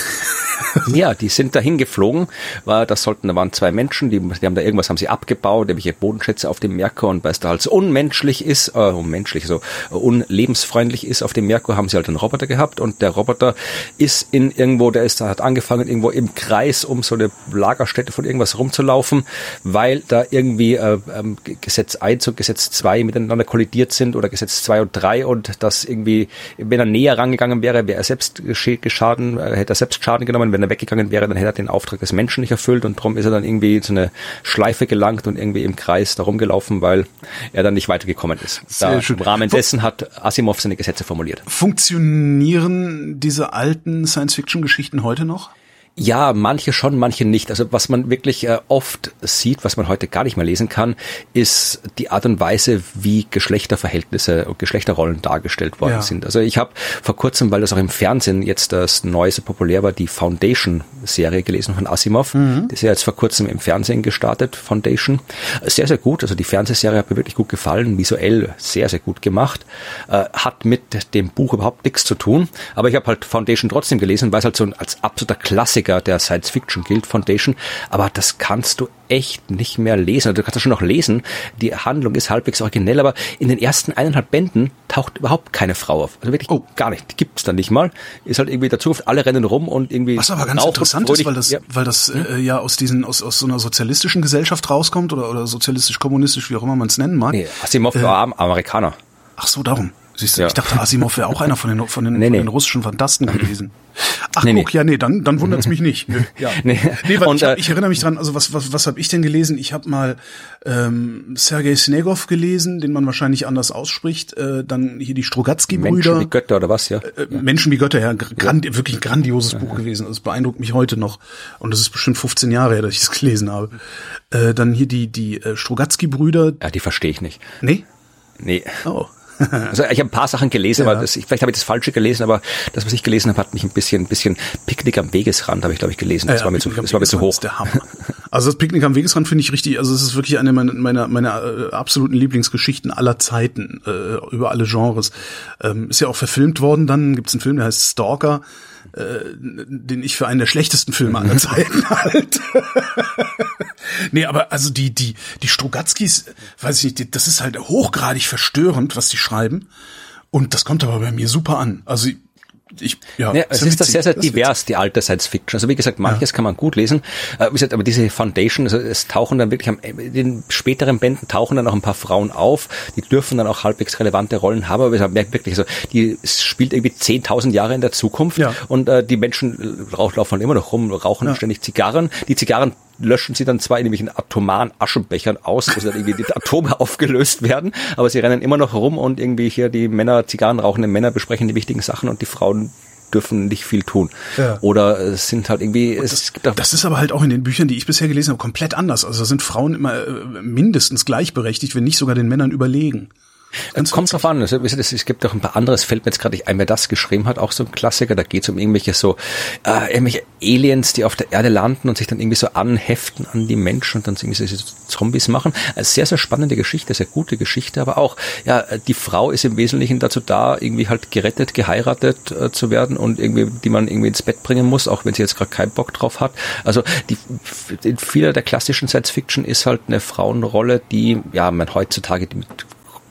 ja, die sind dahin geflogen. Das sollten, da waren zwei Menschen, die, die haben da irgendwas haben sie abgebaut, irgendwelche Bodenschätze auf dem Merkur. Und weil es da halt so unmenschlich ist, äh, unmenschlich, so unlebensfreundlich ist auf dem Merkur, haben sie halt einen Roboter gehabt. Und der Roboter ist in irgendwo, der ist hat angefangen irgendwo im Kreis um so eine Lagerstätte von irgendwas rumzulaufen, weil da irgendwie äh, ähm, Gesetz 1 und Gesetz 2 miteinander kollidiert sind oder Gesetz 2 und 3 und das irgendwie, wenn er näher rangegangen wäre, wäre er selbst geschaden, äh, hätte er selbst Schaden genommen, wenn er weggegangen wäre, dann hätte er den Auftrag des Menschen nicht erfüllt und darum ist er dann irgendwie so eine Schleife gelangt und irgendwie im Kreis darum gelaufen, weil er dann nicht weitergekommen ist. Da, Im Rahmen dessen hat Asimov seine Gesetze formuliert. Funktionieren diese alten Science-Fiction-Geschichten heute noch? Ja, manche schon, manche nicht. Also was man wirklich äh, oft sieht, was man heute gar nicht mehr lesen kann, ist die Art und Weise, wie Geschlechterverhältnisse und Geschlechterrollen dargestellt worden ja. sind. Also ich habe vor kurzem, weil das auch im Fernsehen jetzt das Neueste populär war, die Foundation-Serie gelesen von Asimov. Mhm. Die ist ja jetzt vor kurzem im Fernsehen gestartet, Foundation. Sehr, sehr gut. Also die Fernsehserie hat mir wirklich gut gefallen, visuell sehr, sehr gut gemacht. Äh, hat mit dem Buch überhaupt nichts zu tun. Aber ich habe halt Foundation trotzdem gelesen, weil es halt so als absoluter Klassiker Klassiker der Science Fiction Guild Foundation, aber das kannst du echt nicht mehr lesen. Du kannst das schon noch lesen. Die Handlung ist halbwegs originell, aber in den ersten eineinhalb Bänden taucht überhaupt keine Frau auf. Also wirklich oh. gar nicht. Die gibt's dann nicht mal. Ist halt irgendwie dazu, alle rennen rum und irgendwie. Was aber ganz interessant ist, weil das, ja. weil das hm? äh, ja aus diesen, aus, aus so einer sozialistischen Gesellschaft rauskommt oder, oder sozialistisch-kommunistisch, wie auch immer man es nennen mag. Nee, Asimov äh, war Amerikaner. Ach so, darum. Siehst du, ja. ich dachte, Asimov wäre auch einer von den, von den, nee, von den russischen Fantasten gewesen. Ach nee, guck, nee. ja, nee, dann, dann wundert's mich nicht. Nee, ja. nee. nee weil Und, ich, hab, äh, ich erinnere mich dran, also was, was, was habe ich denn gelesen? Ich habe mal ähm, Sergei Snegov gelesen, den man wahrscheinlich anders ausspricht. Äh, dann hier die Strugatsky-Brüder. Menschen wie Götter oder was, ja? Äh, äh Menschen wie Götter, ja. Grand, ja. Wirklich ein grandioses ja, Buch ja. gewesen. Das beeindruckt mich heute noch. Und das ist bestimmt 15 Jahre her, dass ich es gelesen habe. Äh, dann hier die, die äh, Strugatsky-Brüder. Ja, die verstehe ich nicht. Nee? Nee. Oh. Also ich habe ein paar Sachen gelesen, ja. aber das, vielleicht habe ich das Falsche gelesen, aber das, was ich gelesen habe, hat mich ein bisschen, ein bisschen Picknick am Wegesrand, habe ich glaube ich gelesen. Das ja, war mir zu, das war mir zu hoch. Der Hammer. Also das Picknick am Wegesrand finde ich richtig, also es ist wirklich eine meiner, meiner, meiner äh, absoluten Lieblingsgeschichten aller Zeiten, äh, über alle Genres. Ähm, ist ja auch verfilmt worden, dann gibt es einen Film, der heißt Stalker, äh, den ich für einen der schlechtesten Filme aller Zeiten halte. Nee, aber also die, die, die Strugatskis, weiß ich nicht, das ist halt hochgradig verstörend, was die schreiben. Und das kommt aber bei mir super an. Also ich, ja, ja es ist das sehr, sehr divers, die alte Science Fiction. Also wie gesagt, manches ja. kann man gut lesen. Äh, wie gesagt, aber diese Foundation, also es tauchen dann wirklich, am, in den späteren Bänden tauchen dann auch ein paar Frauen auf, die dürfen dann auch halbwegs relevante Rollen haben, aber man merkt wirklich, also die spielt irgendwie 10.000 Jahre in der Zukunft ja. und äh, die Menschen laufen immer noch rum, rauchen ja. ständig Zigarren. Die Zigarren löschen sie dann zwar in irgendwelchen atomaren Aschenbechern aus, wo dann irgendwie die Atome aufgelöst werden, aber sie rennen immer noch rum und irgendwie hier die Männer, Zigarren rauchenden Männer besprechen die wichtigen Sachen und die Frauen dürfen nicht viel tun. Ja. Oder es sind halt irgendwie. Es das, gibt das ist aber halt auch in den Büchern, die ich bisher gelesen habe, komplett anders. Also sind Frauen immer äh, mindestens gleichberechtigt, wenn nicht sogar den Männern überlegen. Ganz Kommt drauf an. Also, es gibt auch ein paar andere, es fällt mir jetzt gerade nicht ein, wer das geschrieben hat, auch so ein Klassiker, da geht es um irgendwelche so, äh, irgendwelche Aliens, die auf der Erde landen und sich dann irgendwie so anheften an die Menschen und dann irgendwie so Zombies machen. Also sehr, sehr spannende Geschichte, sehr gute Geschichte, aber auch, ja, die Frau ist im Wesentlichen dazu da, irgendwie halt gerettet, geheiratet äh, zu werden und irgendwie, die man irgendwie ins Bett bringen muss, auch wenn sie jetzt gerade keinen Bock drauf hat. Also die, in vieler der klassischen Science Fiction ist halt eine Frauenrolle, die, ja, man heutzutage mit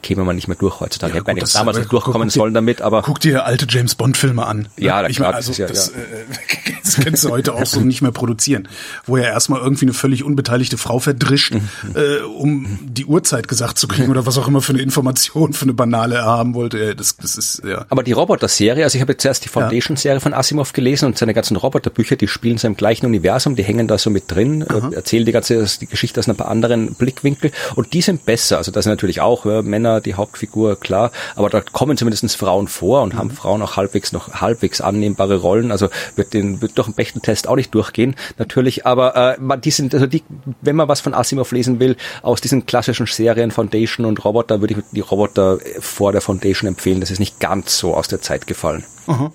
käme man nicht mehr durch heutzutage. Ja, Hätte man damals nicht durchkommen sollen damit, aber. Guck dir alte James Bond Filme an. Ja, da ich klar, meine, also, ja, das, ja. Äh, das kannst du heute auch so nicht mehr produzieren. Wo er erstmal irgendwie eine völlig unbeteiligte Frau verdrischt, mhm. äh, um die Uhrzeit gesagt zu kriegen oder was auch immer für eine Information, für eine banale er haben wollte. Das, das ist, ja. Aber die Roboter-Serie, also ich habe jetzt zuerst die Foundation-Serie von Asimov gelesen und seine ganzen Roboterbücher, die spielen in im gleichen Universum, die hängen da so mit drin, Aha. erzählen die ganze die Geschichte aus ein paar anderen Blickwinkel und die sind besser. Also das sind natürlich auch ja, Männer die Hauptfigur, klar, aber da kommen zumindest Frauen vor und mhm. haben Frauen auch halbwegs noch halbwegs annehmbare Rollen. Also wird den wird durch einen Bechteltest auch nicht durchgehen, natürlich, aber äh, die sind also die, wenn man was von Asimov lesen will, aus diesen klassischen Serien Foundation und Roboter, würde ich die Roboter vor der Foundation empfehlen. Das ist nicht ganz so aus der Zeit gefallen. Aha.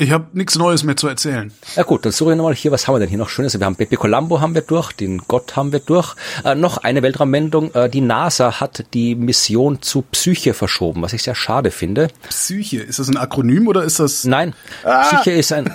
Ich habe nichts Neues mehr zu erzählen. Ja gut, dann suche ich nochmal hier, was haben wir denn hier noch Schönes? Wir haben Pepe Colombo haben wir durch, den Gott haben wir durch. Äh, noch eine Weltraummeldung, äh, die NASA hat die Mission zu Psyche verschoben, was ich sehr schade finde. Psyche, ist das ein Akronym oder ist das... Nein, ah. Psyche ist ein...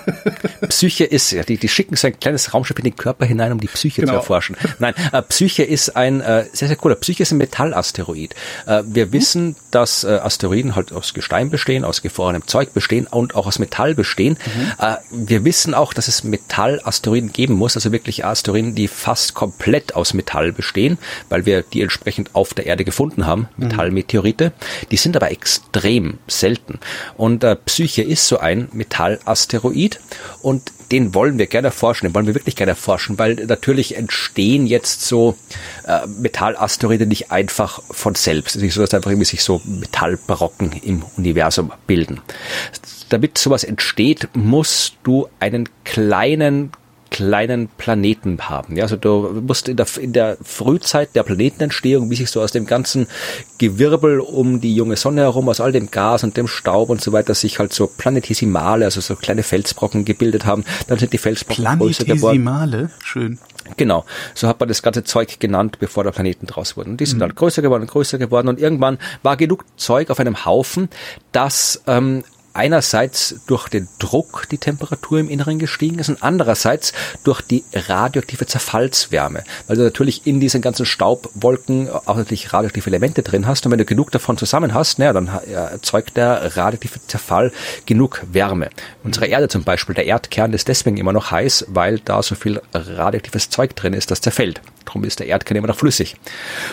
Psyche ist, ja, die, die schicken so ein kleines Raumschiff in den Körper hinein, um die Psyche genau. zu erforschen. Nein, äh, Psyche ist ein äh, sehr, sehr cooler, Psyche ist ein Metallasteroid. Äh, wir wissen, hm. dass äh, Asteroiden halt aus Gestein bestehen, aus gefrorenem Zeug bestehen und auch aus Metall bestehen stehen. Mhm. Wir wissen auch, dass es Metallasteroiden geben muss, also wirklich Asteroiden, die fast komplett aus Metall bestehen, weil wir die entsprechend auf der Erde gefunden haben, mhm. Metallmeteorite. Die sind aber extrem selten. Und äh, Psyche ist so ein Metallasteroid und den wollen wir gerne erforschen, den wollen wir wirklich gerne erforschen, weil natürlich entstehen jetzt so äh, Metallasteroide nicht einfach von selbst. Es ist nicht so, dass einfach irgendwie sich so Metallbarocken im Universum bilden damit sowas entsteht, musst du einen kleinen kleinen Planeten haben. Ja, also du musst in der, in der Frühzeit der Planetenentstehung, wie sich so aus dem ganzen Gewirbel um die junge Sonne herum, aus all dem Gas und dem Staub und so weiter, sich halt so Planetesimale, also so kleine Felsbrocken gebildet haben. Dann sind die Felsbrocken größer geworden. Planetesimale? Schön. Genau, so hat man das ganze Zeug genannt, bevor der Planeten draus wurden. Die sind mhm. halt größer geworden, größer geworden und irgendwann war genug Zeug auf einem Haufen, dass ähm, einerseits durch den Druck die Temperatur im Inneren gestiegen ist und andererseits durch die radioaktive Zerfallswärme, weil du natürlich in diesen ganzen Staubwolken auch natürlich radioaktive Elemente drin hast und wenn du genug davon zusammen hast, naja, dann erzeugt der radioaktive Zerfall genug Wärme. Unsere Erde zum Beispiel, der Erdkern ist deswegen immer noch heiß, weil da so viel radioaktives Zeug drin ist, das zerfällt. Darum ist der Erdkern immer noch flüssig.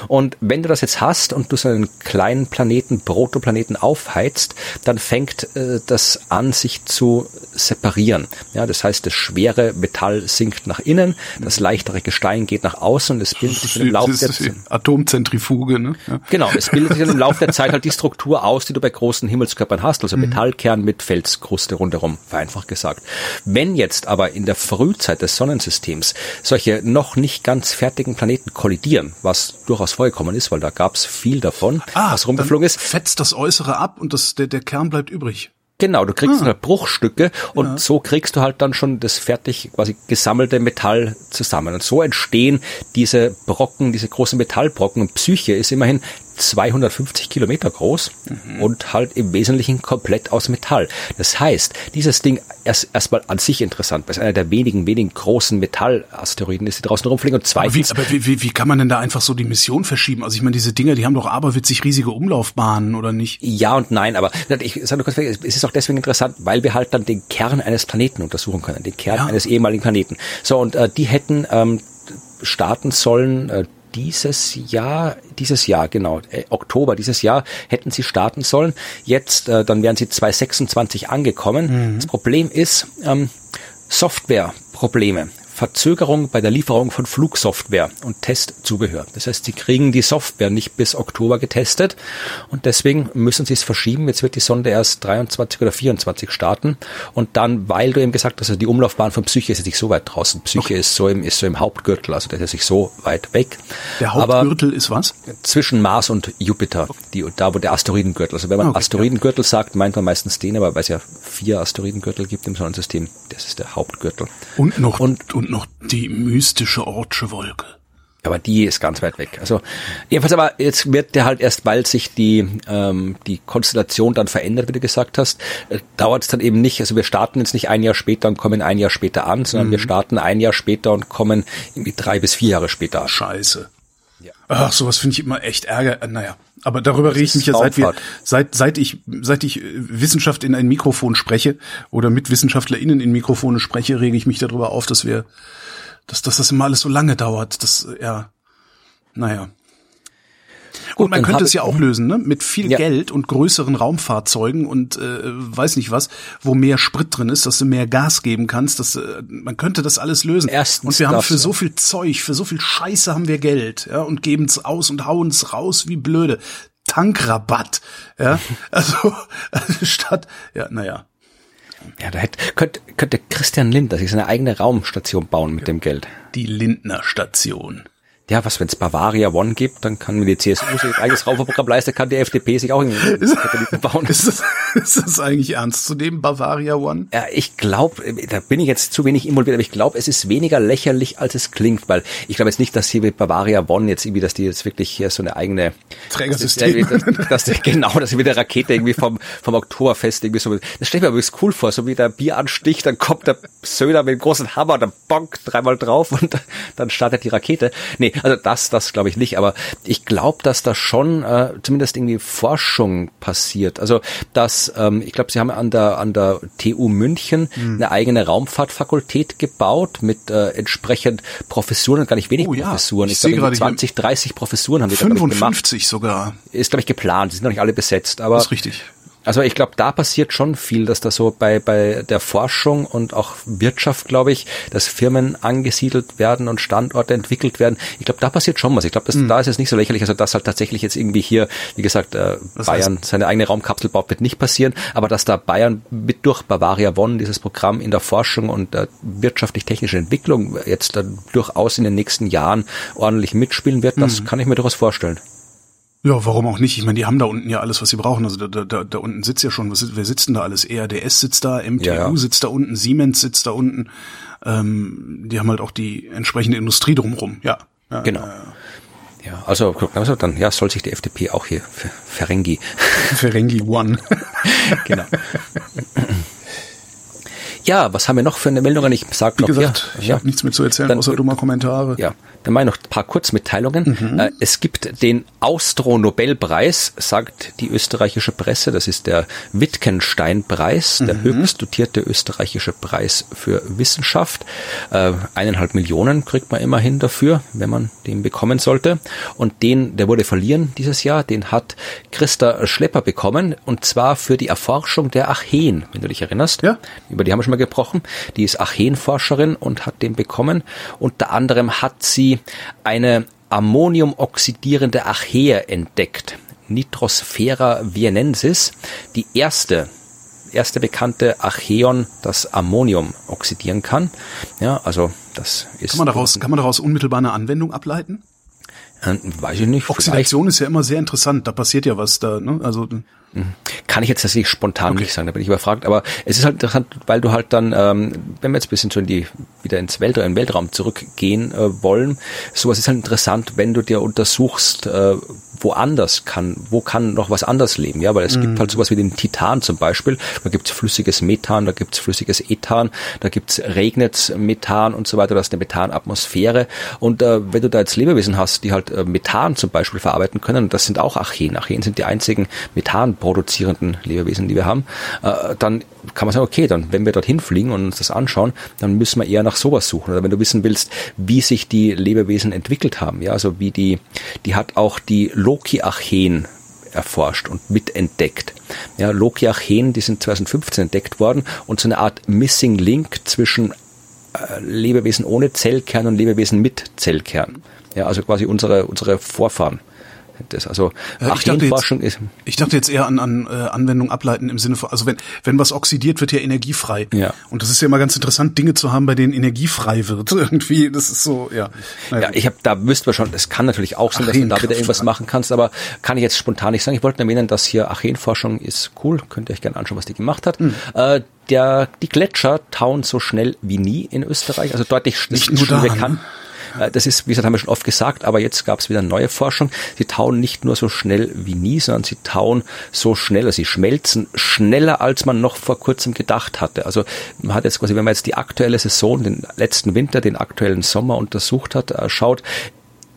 Und wenn du das jetzt hast und du so einen kleinen Planeten, Protoplaneten aufheizt, dann fängt äh, das an, sich zu separieren. Ja, das heißt, das schwere Metall sinkt nach innen, das leichtere Gestein geht nach außen und es bildet sich im Laufe der Zeit. Atomzentrifuge, ne? Ja. Genau, es bildet sich im Laufe der Zeit halt die Struktur aus, die du bei großen Himmelskörpern hast, also mhm. Metallkern mit Felskruste rundherum, vereinfacht gesagt. Wenn jetzt aber in der Frühzeit des Sonnensystems solche noch nicht ganz fertig fertigen Planeten kollidieren, was durchaus vorgekommen ist, weil da gab es viel davon, ah, was rumgeflogen ist. Fetzt das Äußere ab und das, der, der Kern bleibt übrig. Genau, du kriegst ah. halt Bruchstücke und ja. so kriegst du halt dann schon das fertig quasi gesammelte Metall zusammen. Und so entstehen diese Brocken, diese großen Metallbrocken. Und Psyche ist immerhin 250 Kilometer groß mhm. und halt im Wesentlichen komplett aus Metall. Das heißt, dieses Ding erst erstmal an sich interessant, weil es einer der wenigen, wenigen großen Mettallasteroiden ist, die draußen rumfliegen und zweitens. Aber, wie, aber wie, wie kann man denn da einfach so die Mission verschieben? Also ich meine, diese Dinger, die haben doch aberwitzig riesige Umlaufbahnen, oder nicht? Ja und nein, aber ich sage nur kurz, es ist auch deswegen interessant, weil wir halt dann den Kern eines Planeten untersuchen können, den Kern ja. eines ehemaligen Planeten. So, und äh, die hätten ähm, starten sollen, äh, dieses Jahr, dieses Jahr, genau, äh, Oktober dieses Jahr hätten sie starten sollen. Jetzt, äh, dann wären sie 2026 angekommen. Mhm. Das Problem ist, ähm, Softwareprobleme. Verzögerung bei der Lieferung von Flugsoftware und Testzubehör. Das heißt, sie kriegen die Software nicht bis Oktober getestet und deswegen müssen sie es verschieben. Jetzt wird die Sonde erst 23 oder 24 starten und dann, weil du eben gesagt hast, also die Umlaufbahn von Psyche ist jetzt nicht so weit draußen. Psyche okay. ist so im, ist so im Hauptgürtel, also der ist nicht so weit weg. Der Hauptgürtel Aber ist was? Zwischen Mars und Jupiter, die, da wo der Asteroidengürtel. Also wenn man okay, Asteroidengürtel ja. sagt, meint man meistens den, aber weil es ja vier Asteroidengürtel gibt im Sonnensystem, das ist der Hauptgürtel. Und noch, und, und noch die mystische Ortsche Wolke. Aber die ist ganz weit weg. Also jedenfalls aber jetzt wird der halt erst, weil sich die ähm, die Konstellation dann verändert, wie du gesagt hast, äh, dauert es dann eben nicht. Also wir starten jetzt nicht ein Jahr später und kommen ein Jahr später an, sondern mhm. wir starten ein Jahr später und kommen irgendwie drei bis vier Jahre später an. Scheiße. Ja. Ach, sowas finde ich immer echt Ärger. Äh, naja, aber darüber rede ich mich ja seit wir, seit seit ich seit ich äh, Wissenschaft in ein Mikrofon spreche oder mit WissenschaftlerInnen in Mikrofone spreche, rege ich mich darüber auf, dass wir, dass, dass das immer alles so lange dauert. Das ja, naja. Gut, und man könnte es ja auch lösen, ne? Mit viel ja. Geld und größeren Raumfahrzeugen und äh, weiß nicht was, wo mehr Sprit drin ist, dass du mehr Gas geben kannst. Dass, äh, man könnte das alles lösen. Erstens und wir haben für so viel Zeug, für so viel Scheiße haben wir Geld, ja, und geben es aus und hauen es raus wie blöde. Tankrabatt, ja, also, also statt, ja, naja. Ja, da hätte, könnte, könnte Christian Lindner sich seine eigene Raumstation bauen mit dem Geld. Die Lindner Station ja, was, wenn es Bavaria One gibt, dann kann mir die CSU sich ein eigenes Raumprogramm leisten, kann die FDP sich auch einen Satelliten bauen. Ist das, ist das eigentlich ernst zu dem Bavaria One? Ja, ich glaube, da bin ich jetzt zu wenig involviert, aber ich glaube, es ist weniger lächerlich, als es klingt, weil ich glaube jetzt nicht, dass hier mit Bavaria One jetzt irgendwie, dass die jetzt wirklich hier so eine eigene Trägersystem, dass, dass, dass, genau, dass sie mit der Rakete irgendwie vom, vom Oktoberfest irgendwie so, das stelle ich mir übrigens cool vor, so wie der Bieranstich, dann kommt der Söder mit dem großen Hammer, dann bonk, dreimal drauf und dann startet die Rakete. Nee, also das, das glaube ich nicht, aber ich glaube, dass da schon äh, zumindest irgendwie Forschung passiert. Also dass, ähm, ich glaube, sie haben an der an der TU München mhm. eine eigene Raumfahrtfakultät gebaut mit äh, entsprechend Professuren, gar nicht wenig oh, ja. Professuren. Ich, ich glaube, 20, 30 Professuren haben wir 55 da, ich, gemacht. sogar. Ist, glaube ich, geplant. Die sind noch nicht alle besetzt, aber. Das ist richtig. Also ich glaube, da passiert schon viel, dass da so bei, bei der Forschung und auch Wirtschaft, glaube ich, dass Firmen angesiedelt werden und Standorte entwickelt werden. Ich glaube, da passiert schon was. Ich glaube, mhm. da ist es nicht so lächerlich. Also dass halt tatsächlich jetzt irgendwie hier, wie gesagt, äh, Bayern heißt, seine eigene Raumkapsel baut, wird nicht passieren. Aber dass da Bayern mit durch Bavaria One dieses Programm in der Forschung und der wirtschaftlich-technischen Entwicklung jetzt dann durchaus in den nächsten Jahren ordentlich mitspielen wird, das mhm. kann ich mir durchaus vorstellen. Ja, warum auch nicht? Ich meine, die haben da unten ja alles, was sie brauchen. Also da, da, da unten sitzt ja schon, was, wer sitzt denn da alles? ERDS sitzt da, MTU ja, ja. sitzt da unten, Siemens sitzt da unten. Ähm, die haben halt auch die entsprechende Industrie drumherum. Ja. ja genau. Ja, also, also dann ja, soll sich die FDP auch hier Ferengi. Ferengi One. genau. Ja, was haben wir noch für eine Meldung? Ich sag Wie noch, gesagt, ja, ich ja. habe nichts mehr zu erzählen, dann, außer dummer Kommentare. Ja, dann mache ich noch ein paar Kurzmitteilungen. Mhm. Äh, es gibt den Austro-Nobelpreis, sagt die österreichische Presse. Das ist der Wittgenstein-Preis, der mhm. höchst dotierte österreichische Preis für Wissenschaft. Äh, eineinhalb Millionen kriegt man immerhin dafür, wenn man den bekommen sollte. Und den, der wurde verlieren dieses Jahr, den hat Christa Schlepper bekommen. Und zwar für die Erforschung der Acheen, wenn du dich erinnerst. Ja. Über die haben wir schon mal gesprochen. Die ist Acheenforscherin und hat den bekommen. Unter anderem hat sie eine ammoniumoxidierende Archaea entdeckt, Nitrosphera vienensis, die erste erste bekannte Archeon, das Ammonium oxidieren kann. Ja, also das ist. Kann man daraus, kann man daraus unmittelbar eine Anwendung ableiten? Äh, weiß ich nicht. Oxidation ist ja immer sehr interessant. Da passiert ja was da. Ne? Also Mhm. Kann ich jetzt tatsächlich spontan okay. nicht sagen, da bin ich überfragt. Aber es ist halt interessant, weil du halt dann, ähm, wenn wir jetzt ein bisschen so in die, wieder ins Weltraum, in den Weltraum zurückgehen äh, wollen, sowas ist halt interessant, wenn du dir untersuchst, äh, woanders kann, wo kann noch was anders leben, ja, weil es mhm. gibt halt sowas wie den Titan zum Beispiel, da gibt's flüssiges Methan, da gibt's flüssiges Ethan, da gibt's regnet Methan und so weiter, da ist eine Methanatmosphäre. Und äh, wenn du da jetzt Lebewesen hast, die halt äh, Methan zum Beispiel verarbeiten können, das sind auch Archeen, Archeen sind die einzigen Methan produzierenden Lebewesen, die wir haben, äh, dann kann man sagen, okay, dann wenn wir dorthin fliegen und uns das anschauen, dann müssen wir eher nach sowas suchen. Oder wenn du wissen willst, wie sich die Lebewesen entwickelt haben, ja, also wie die, die hat auch die Loki-Archeen erforscht und mitentdeckt. Ja, Loki-Archeen, die sind 2015 entdeckt worden und so eine Art Missing Link zwischen äh, Lebewesen ohne Zellkern und Lebewesen mit Zellkern. Ja, also quasi unsere, unsere Vorfahren das. Also ja, ich dachte jetzt, ist. Ich dachte jetzt eher an, an äh, Anwendung ableiten im Sinne von, also wenn, wenn was oxidiert, wird ja energiefrei. Ja. Und das ist ja immer ganz interessant, Dinge zu haben, bei denen energiefrei wird. Irgendwie, das ist so, ja. Naja. Ja, ich habe, da wüsste man schon, es kann natürlich auch sein, dass du da wieder irgendwas machen kannst, aber kann ich jetzt spontan nicht sagen. Ich wollte nur erwähnen, dass hier Archeenforschung ist cool, könnt ihr euch gerne anschauen, was die gemacht hat. Mhm. Äh, der, die Gletscher tauen so schnell wie nie in Österreich, also deutlich nicht nur da, bekannt. Ne? Äh, das ist, wie gesagt, haben wir schon oft gesagt, aber jetzt gab es wieder neue Forschung. Sie tauen nicht nur so schnell wie nie, sondern sie tauen so schneller, sie schmelzen schneller, als man noch vor kurzem gedacht hatte. Also man hat jetzt quasi, wenn man jetzt die aktuelle Saison, den letzten Winter, den aktuellen Sommer untersucht hat, äh, schaut,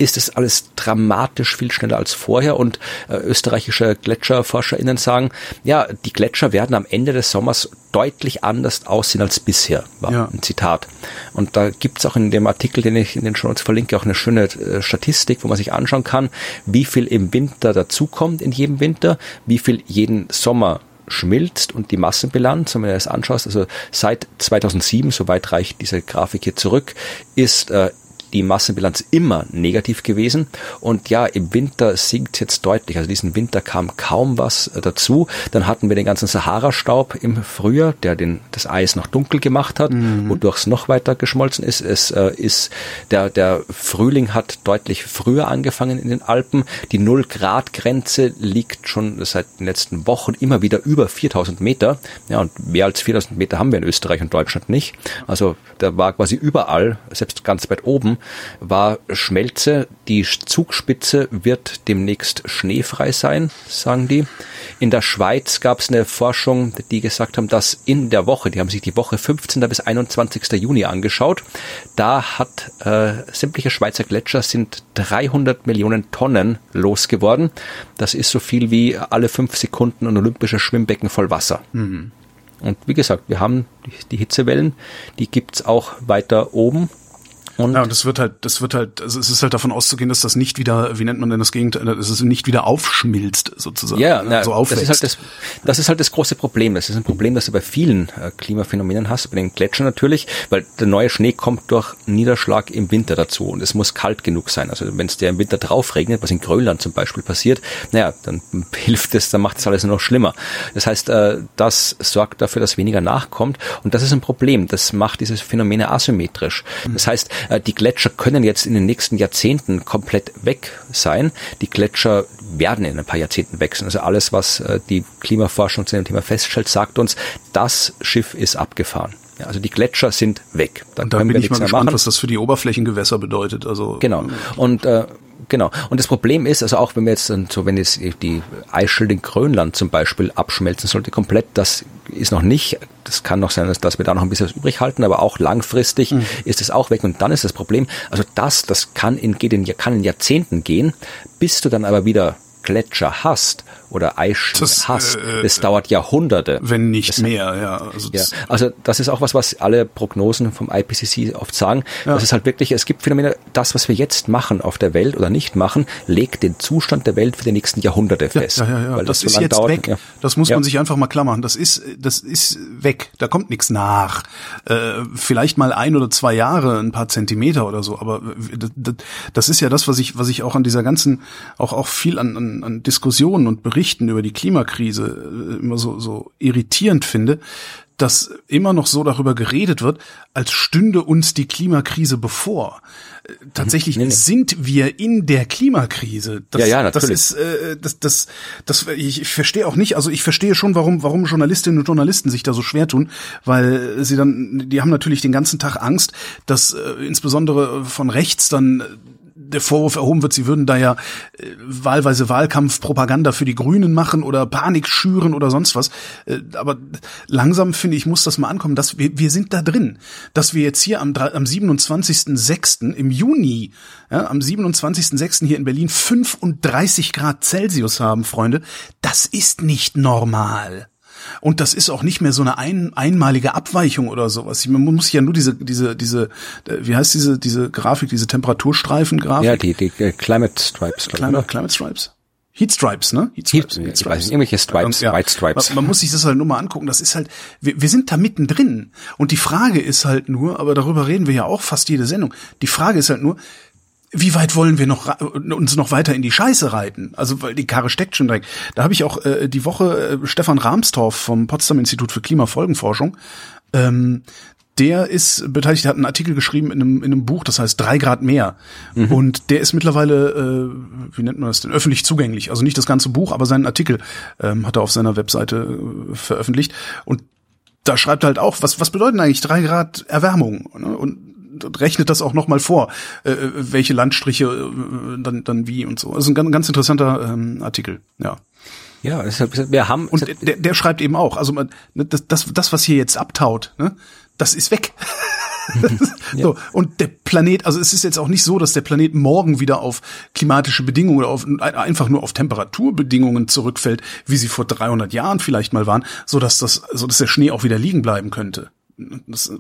ist es alles dramatisch viel schneller als vorher und äh, österreichische GletscherforscherInnen sagen, ja, die Gletscher werden am Ende des Sommers deutlich anders aussehen als bisher, war ja. ein Zitat. Und da gibt's auch in dem Artikel, den ich in den Show Notes verlinke, auch eine schöne äh, Statistik, wo man sich anschauen kann, wie viel im Winter dazukommt in jedem Winter, wie viel jeden Sommer schmilzt und die Massenbilanz, wenn du das anschaust, also seit 2007, soweit reicht diese Grafik hier zurück, ist äh, die Massenbilanz immer negativ gewesen. Und ja, im Winter sinkt jetzt deutlich. Also diesen Winter kam kaum was äh, dazu. Dann hatten wir den ganzen Sahara-Staub im Frühjahr, der den, das Eis noch dunkel gemacht hat, mhm. wodurch es noch weiter geschmolzen ist. Es äh, ist, der, der Frühling hat deutlich früher angefangen in den Alpen. Die Null-Grad-Grenze liegt schon seit den letzten Wochen immer wieder über 4000 Meter. Ja, und mehr als 4000 Meter haben wir in Österreich und Deutschland nicht. Also da war quasi überall, selbst ganz weit oben, war Schmelze. Die Zugspitze wird demnächst schneefrei sein, sagen die. In der Schweiz gab es eine Forschung, die gesagt haben, dass in der Woche, die haben sich die Woche 15. bis 21. Juni angeschaut, da hat äh, sämtliche Schweizer Gletscher sind 300 Millionen Tonnen losgeworden. Das ist so viel wie alle fünf Sekunden ein olympisches Schwimmbecken voll Wasser. Mhm. Und wie gesagt, wir haben die Hitzewellen, die gibt's auch weiter oben und ja, und das wird halt, das wird halt, also es ist halt davon auszugehen, dass das nicht wieder, wie nennt man denn das Gegenteil, dass es nicht wieder aufschmilzt sozusagen. Ja, na, so aufwächst. Das ist, halt das, das ist halt das große Problem. Das ist ein Problem, das du bei vielen äh, Klimaphänomenen hast, bei den Gletschern natürlich, weil der neue Schnee kommt durch Niederschlag im Winter dazu und es muss kalt genug sein. Also wenn es dir im Winter drauf regnet, was in Grönland zum Beispiel passiert, naja, dann hilft es, dann macht es alles nur noch schlimmer. Das heißt, äh, das sorgt dafür, dass weniger nachkommt und das ist ein Problem. Das macht diese Phänomene asymmetrisch. Das heißt, die Gletscher können jetzt in den nächsten Jahrzehnten komplett weg sein. Die Gletscher werden in ein paar Jahrzehnten wechseln. Also alles, was äh, die Klimaforschung zu dem Thema feststellt, sagt uns, das Schiff ist abgefahren. Ja, also die Gletscher sind weg. Da und da bin ich mal gespannt, machen. was das für die Oberflächengewässer bedeutet. Also genau. Und äh, Genau. Und das Problem ist, also auch wenn wir jetzt so, wenn jetzt die Eisschild in Grönland zum Beispiel abschmelzen sollte komplett, das ist noch nicht, das kann noch sein, dass, dass wir da noch ein bisschen was übrig halten, aber auch langfristig mhm. ist es auch weg. Und dann ist das Problem, also das, das kann in, geht in, kann in Jahrzehnten gehen, bis du dann aber wieder Gletscher hast oder Eisschnee das, äh, das dauert Jahrhunderte. Wenn nicht das, mehr, ja. Also, ja. also das ist auch was, was alle Prognosen vom IPCC oft sagen. Ja. Das ist halt wirklich, es gibt Phänomene, das, was wir jetzt machen auf der Welt oder nicht machen, legt den Zustand der Welt für die nächsten Jahrhunderte fest. Ja, ja, ja. Weil das, das ist jetzt dauert. weg. Ja. Das muss man sich einfach mal klammern. Das ist, das ist weg. Da kommt nichts nach. Äh, vielleicht mal ein oder zwei Jahre, ein paar Zentimeter oder so. Aber das, das ist ja das, was ich, was ich auch an dieser ganzen, auch, auch viel an, an, an Diskussionen und Berichten Berichten über die Klimakrise äh, immer so, so irritierend finde, dass immer noch so darüber geredet wird, als stünde uns die Klimakrise bevor. Äh, tatsächlich nee, nee. sind wir in der Klimakrise. Das, ja, ja, natürlich. Das ist, äh, das, das, das, ich, ich verstehe auch nicht, also ich verstehe schon, warum, warum Journalistinnen und Journalisten sich da so schwer tun, weil sie dann, die haben natürlich den ganzen Tag Angst, dass äh, insbesondere von rechts dann der Vorwurf erhoben wird, sie würden da ja äh, wahlweise Wahlkampfpropaganda für die Grünen machen oder Panik schüren oder sonst was. Äh, aber langsam finde ich, muss das mal ankommen, dass wir, wir sind da drin. Dass wir jetzt hier am, am 27.06. im Juni, ja, am 27.06. hier in Berlin 35 Grad Celsius haben, Freunde, das ist nicht normal. Und das ist auch nicht mehr so eine ein, einmalige Abweichung oder sowas. Man muss ja nur diese, diese, diese, äh, wie heißt diese, diese Grafik, diese Temperaturstreifen-Grafik? Ja, die, die äh, Climate Stripes. Climate, Climate Stripes? Heat Stripes, ne? Heat Stripes. Heat, Heat Stripes. irgendwelche Stripes, ja. White Stripes. Man, man, muss sich das halt nur mal angucken. Das ist halt, wir, wir sind da mittendrin. Und die Frage ist halt nur, aber darüber reden wir ja auch fast jede Sendung. Die Frage ist halt nur, wie weit wollen wir noch uns noch weiter in die Scheiße reiten? Also weil die Karre steckt schon direkt. Da habe ich auch äh, die Woche äh, Stefan Rahmstorff vom Potsdam Institut für Klimafolgenforschung. Ähm, der ist beteiligt, der hat einen Artikel geschrieben in einem, in einem Buch, das heißt drei Grad mehr. Mhm. Und der ist mittlerweile, äh, wie nennt man das denn, öffentlich zugänglich. Also nicht das ganze Buch, aber seinen Artikel ähm, hat er auf seiner Webseite äh, veröffentlicht. Und da schreibt er halt auch, was, was bedeuten eigentlich drei Grad Erwärmung? Ne? Und rechnet das auch nochmal vor, äh, welche Landstriche äh, dann, dann wie und so. Also ein ganz, ganz interessanter ähm, Artikel, ja. Ja, wir haben. Und der, der schreibt eben auch, also man, ne, das, das, das, was hier jetzt abtaut, ne, das ist weg. so, und der Planet, also es ist jetzt auch nicht so, dass der Planet morgen wieder auf klimatische Bedingungen oder auf, einfach nur auf Temperaturbedingungen zurückfällt, wie sie vor 300 Jahren vielleicht mal waren, so dass das, so dass der Schnee auch wieder liegen bleiben könnte. Das,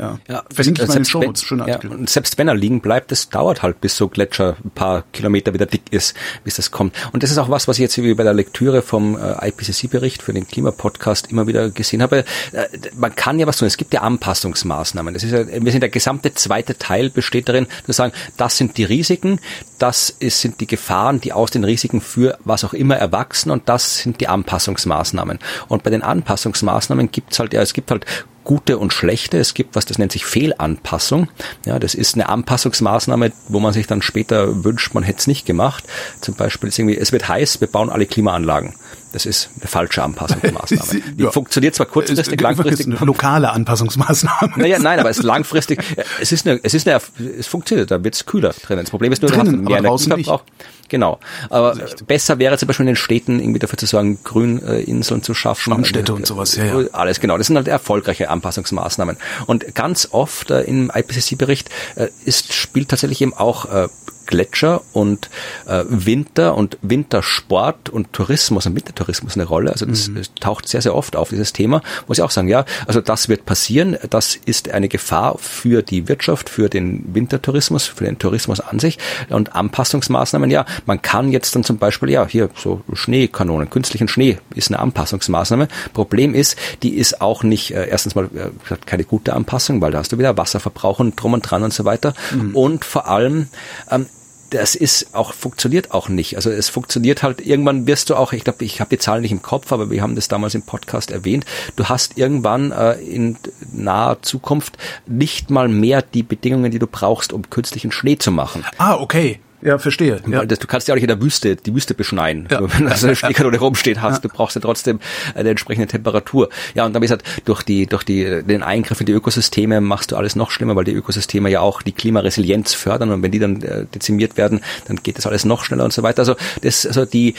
ja, ja verlinke ich mal in den Shownotes. Schöner Artikel. Ja, und selbst wenn er liegen bleibt, das dauert halt, bis so Gletscher ein paar Kilometer wieder dick ist, bis das kommt. Und das ist auch was, was ich jetzt bei der Lektüre vom äh, IPCC-Bericht für den Klimapodcast immer wieder gesehen habe. Äh, man kann ja was tun. Es gibt ja Anpassungsmaßnahmen. Das ist ja, wir sind der gesamte zweite Teil besteht darin, zu sagen, das sind die Risiken, das ist, sind die Gefahren, die aus den Risiken für was auch immer erwachsen und das sind die Anpassungsmaßnahmen. Und bei den Anpassungsmaßnahmen gibt's halt, ja, es gibt halt gute und schlechte. Es gibt was, das nennt sich Fehlanpassung. Ja, das ist eine Anpassungsmaßnahme, wo man sich dann später wünscht, man hätte es nicht gemacht. Zum Beispiel ist irgendwie, es wird heiß, wir bauen alle Klimaanlagen. Das ist eine falsche Anpassungsmaßnahme. Die ja. funktioniert zwar kurzfristig, langfristig. Eine lokale Anpassungsmaßnahme. Naja, nein, aber es ist langfristig. Es ist eine, es ist eine, es funktioniert. Da wird es kühler drinnen. Das Problem ist nur, drinnen, mehr Energieverbrauch. Genau. Aber besser wäre zum Beispiel in den Städten irgendwie dafür zu sorgen, Grüninseln zu schaffen. Schlammstädte und sowas, ja, ja. Alles genau. Das sind halt erfolgreiche Anpassungsmaßnahmen. Und ganz oft äh, im IPCC-Bericht äh, ist, spielt tatsächlich eben auch äh, Gletscher und äh, Winter und Wintersport und Tourismus und Wintertourismus eine Rolle. Also das, mhm. taucht sehr, sehr oft auf, dieses Thema. Muss ich auch sagen, ja, also das wird passieren. Das ist eine Gefahr für die Wirtschaft, für den Wintertourismus, für den Tourismus an sich. Und Anpassungsmaßnahmen, ja, man kann jetzt dann zum Beispiel, ja, hier so Schneekanonen, künstlichen Schnee ist eine Anpassungsmaßnahme. Problem ist, die ist auch nicht, äh, erstens mal äh, keine gute Anpassung, weil da hast du wieder Wasserverbrauch und drum und dran und so weiter. Mhm. Und vor allem, ähm, das ist auch funktioniert auch nicht. Also es funktioniert halt irgendwann wirst du auch, ich glaube, ich habe die Zahlen nicht im Kopf, aber wir haben das damals im Podcast erwähnt. Du hast irgendwann äh, in naher Zukunft nicht mal mehr die Bedingungen, die du brauchst, um künstlichen Schnee zu machen. Ah, okay. Ja, verstehe. Ja. Das, du kannst ja auch nicht in der Wüste die Wüste beschneien. Ja. Wenn du so eine Schneekanone rumsteht hast, ja. du brauchst ja trotzdem eine entsprechende Temperatur. Ja, und dann wie gesagt, durch die, durch die, den Eingriff in die Ökosysteme machst du alles noch schlimmer, weil die Ökosysteme ja auch die Klimaresilienz fördern und wenn die dann äh, dezimiert werden, dann geht das alles noch schneller und so weiter. Also das, also die,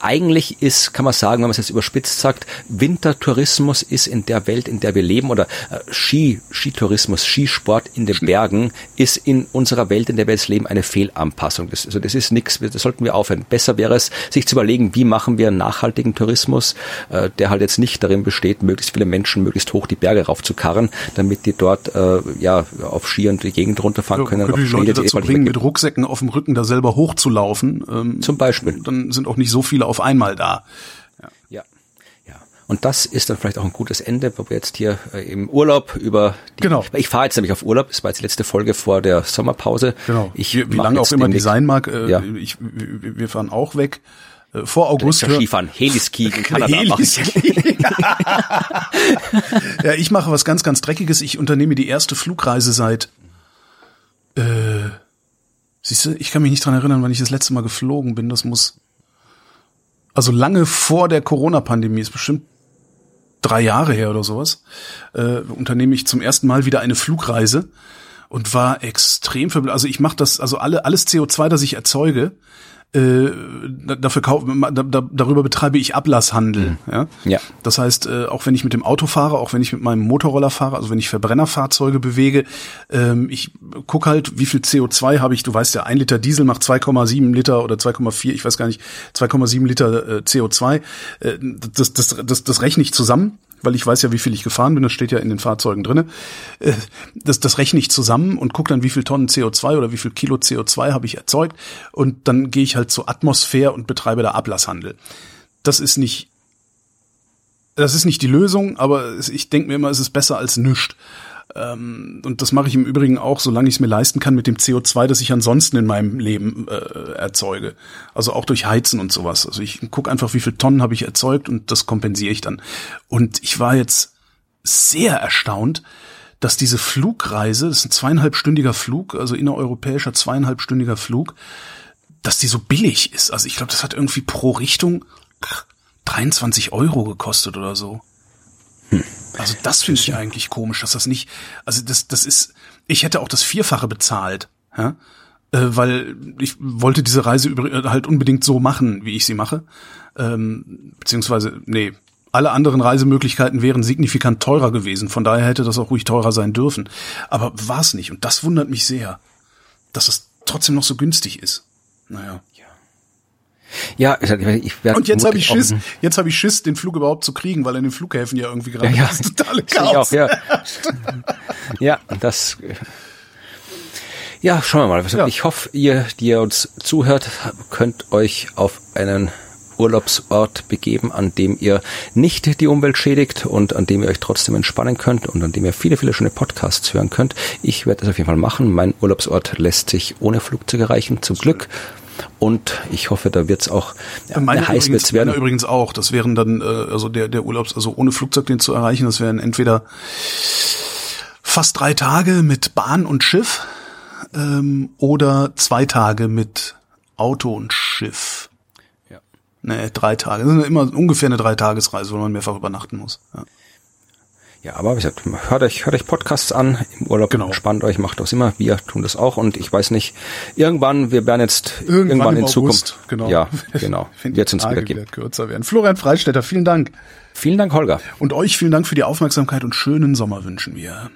eigentlich ist, kann man sagen, wenn man es jetzt überspitzt sagt, Wintertourismus ist in der Welt, in der wir leben oder äh, Ski, Skitourismus, Skisport in den Bergen ist in unserer Welt, in der wir jetzt leben, eine Fehlanpassung. Anpassung. Das, also das ist nichts, das sollten wir aufhören. Besser wäre es, sich zu überlegen, wie machen wir einen nachhaltigen Tourismus, äh, der halt jetzt nicht darin besteht, möglichst viele Menschen möglichst hoch die Berge raufzukarren, damit die dort äh, ja auf Ski und die Gegend runterfahren ja, können. Können die Leute dazu bringen, mit Rucksäcken auf dem Rücken da selber hochzulaufen. Ähm, Zum Beispiel. Dann sind auch nicht so viele auf einmal da. Und das ist dann vielleicht auch ein gutes Ende, wo wir jetzt hier äh, im Urlaub über die, Genau. Ich fahre jetzt nämlich auf Urlaub, das war jetzt die letzte Folge vor der Sommerpause. Genau. Ich wie, wie lange auch immer die sein mag, äh, ja. ich, wir fahren auch weg. Äh, vor August. Ja Skifahren, Heliski in Kanada. Heliski. ja, ich mache was ganz, ganz Dreckiges. Ich unternehme die erste Flugreise seit, äh, siehst du, ich kann mich nicht dran erinnern, wann ich das letzte Mal geflogen bin. Das muss, also lange vor der Corona-Pandemie, ist bestimmt drei Jahre her oder sowas, äh, unternehme ich zum ersten Mal wieder eine Flugreise und war extrem verblüfft. Also ich mache das, also alle alles CO2, das ich erzeuge, äh, dafür kauf, da, da, darüber betreibe ich Ablasshandel. Mhm. Ja? ja. Das heißt, äh, auch wenn ich mit dem Auto fahre, auch wenn ich mit meinem Motorroller fahre, also wenn ich Verbrennerfahrzeuge bewege, ähm, ich guck halt, wie viel CO2 habe ich. Du weißt ja, ein Liter Diesel macht 2,7 Liter oder 2,4, ich weiß gar nicht, 2,7 Liter äh, CO2. Äh, das, das, das, das rechne ich zusammen weil ich weiß ja, wie viel ich gefahren bin, das steht ja in den Fahrzeugen drinne. Äh, das, das rechne ich zusammen und gucke dann, wie viel Tonnen CO2 oder wie viel Kilo CO2 habe ich erzeugt und dann gehe ich halt zur Atmosphäre und betreibe da Ablasshandel. Das ist nicht das ist nicht die Lösung, aber ich denke mir immer, es ist besser als nüscht. Ähm, und das mache ich im Übrigen auch, solange ich es mir leisten kann, mit dem CO2, das ich ansonsten in meinem Leben äh, erzeuge. Also auch durch Heizen und sowas. Also ich gucke einfach, wie viel Tonnen habe ich erzeugt und das kompensiere ich dann. Und ich war jetzt sehr erstaunt, dass diese Flugreise, das ist ein zweieinhalbstündiger Flug, also innereuropäischer zweieinhalbstündiger Flug, dass die so billig ist. Also ich glaube, das hat irgendwie pro Richtung 23 Euro gekostet oder so. Hm. Also das finde ich eigentlich komisch, dass das nicht, also das, das ist, ich hätte auch das Vierfache bezahlt, ja, äh, weil ich wollte diese Reise über, halt unbedingt so machen, wie ich sie mache, ähm, beziehungsweise, nee, alle anderen Reisemöglichkeiten wären signifikant teurer gewesen, von daher hätte das auch ruhig teurer sein dürfen, aber war es nicht. Und das wundert mich sehr, dass es trotzdem noch so günstig ist. Naja. Ja, ich werde Und jetzt habe ich Schiss, jetzt habe ich Schiss, den Flug überhaupt zu kriegen, weil in den Flughäfen ja irgendwie gerade ja, ja. totale Chaos. Auch, ja. ja, das ja, schauen wir mal. Ja. Ich hoffe, ihr, die ihr uns zuhört, könnt euch auf einen Urlaubsort begeben, an dem ihr nicht die Umwelt schädigt und an dem ihr euch trotzdem entspannen könnt und an dem ihr viele, viele schöne Podcasts hören könnt. Ich werde das auf jeden Fall machen. Mein Urlaubsort lässt sich ohne Flugzeug erreichen, zum Glück. Und ich hoffe, da wird's auch ja, meine heiß übrigens, werden. Meine übrigens auch. Das wären dann äh, also der der Urlaubs also ohne Flugzeug den zu erreichen. Das wären entweder fast drei Tage mit Bahn und Schiff ähm, oder zwei Tage mit Auto und Schiff. Ja. Nee, drei Tage. Das ist immer ungefähr eine Dreitagesreise, wo man mehrfach übernachten muss. Ja. Ja, aber wie gesagt, hört euch, hört euch Podcasts an, im Urlaub genau. spannt euch, macht das immer, wir tun das auch und ich weiß nicht, irgendwann, wir werden jetzt irgendwann, irgendwann in Zukunft, genau. ja, genau, wird uns wieder geben. kürzer werden. Florian Freistetter, vielen Dank. Vielen Dank, Holger. Und euch vielen Dank für die Aufmerksamkeit und schönen Sommer wünschen wir.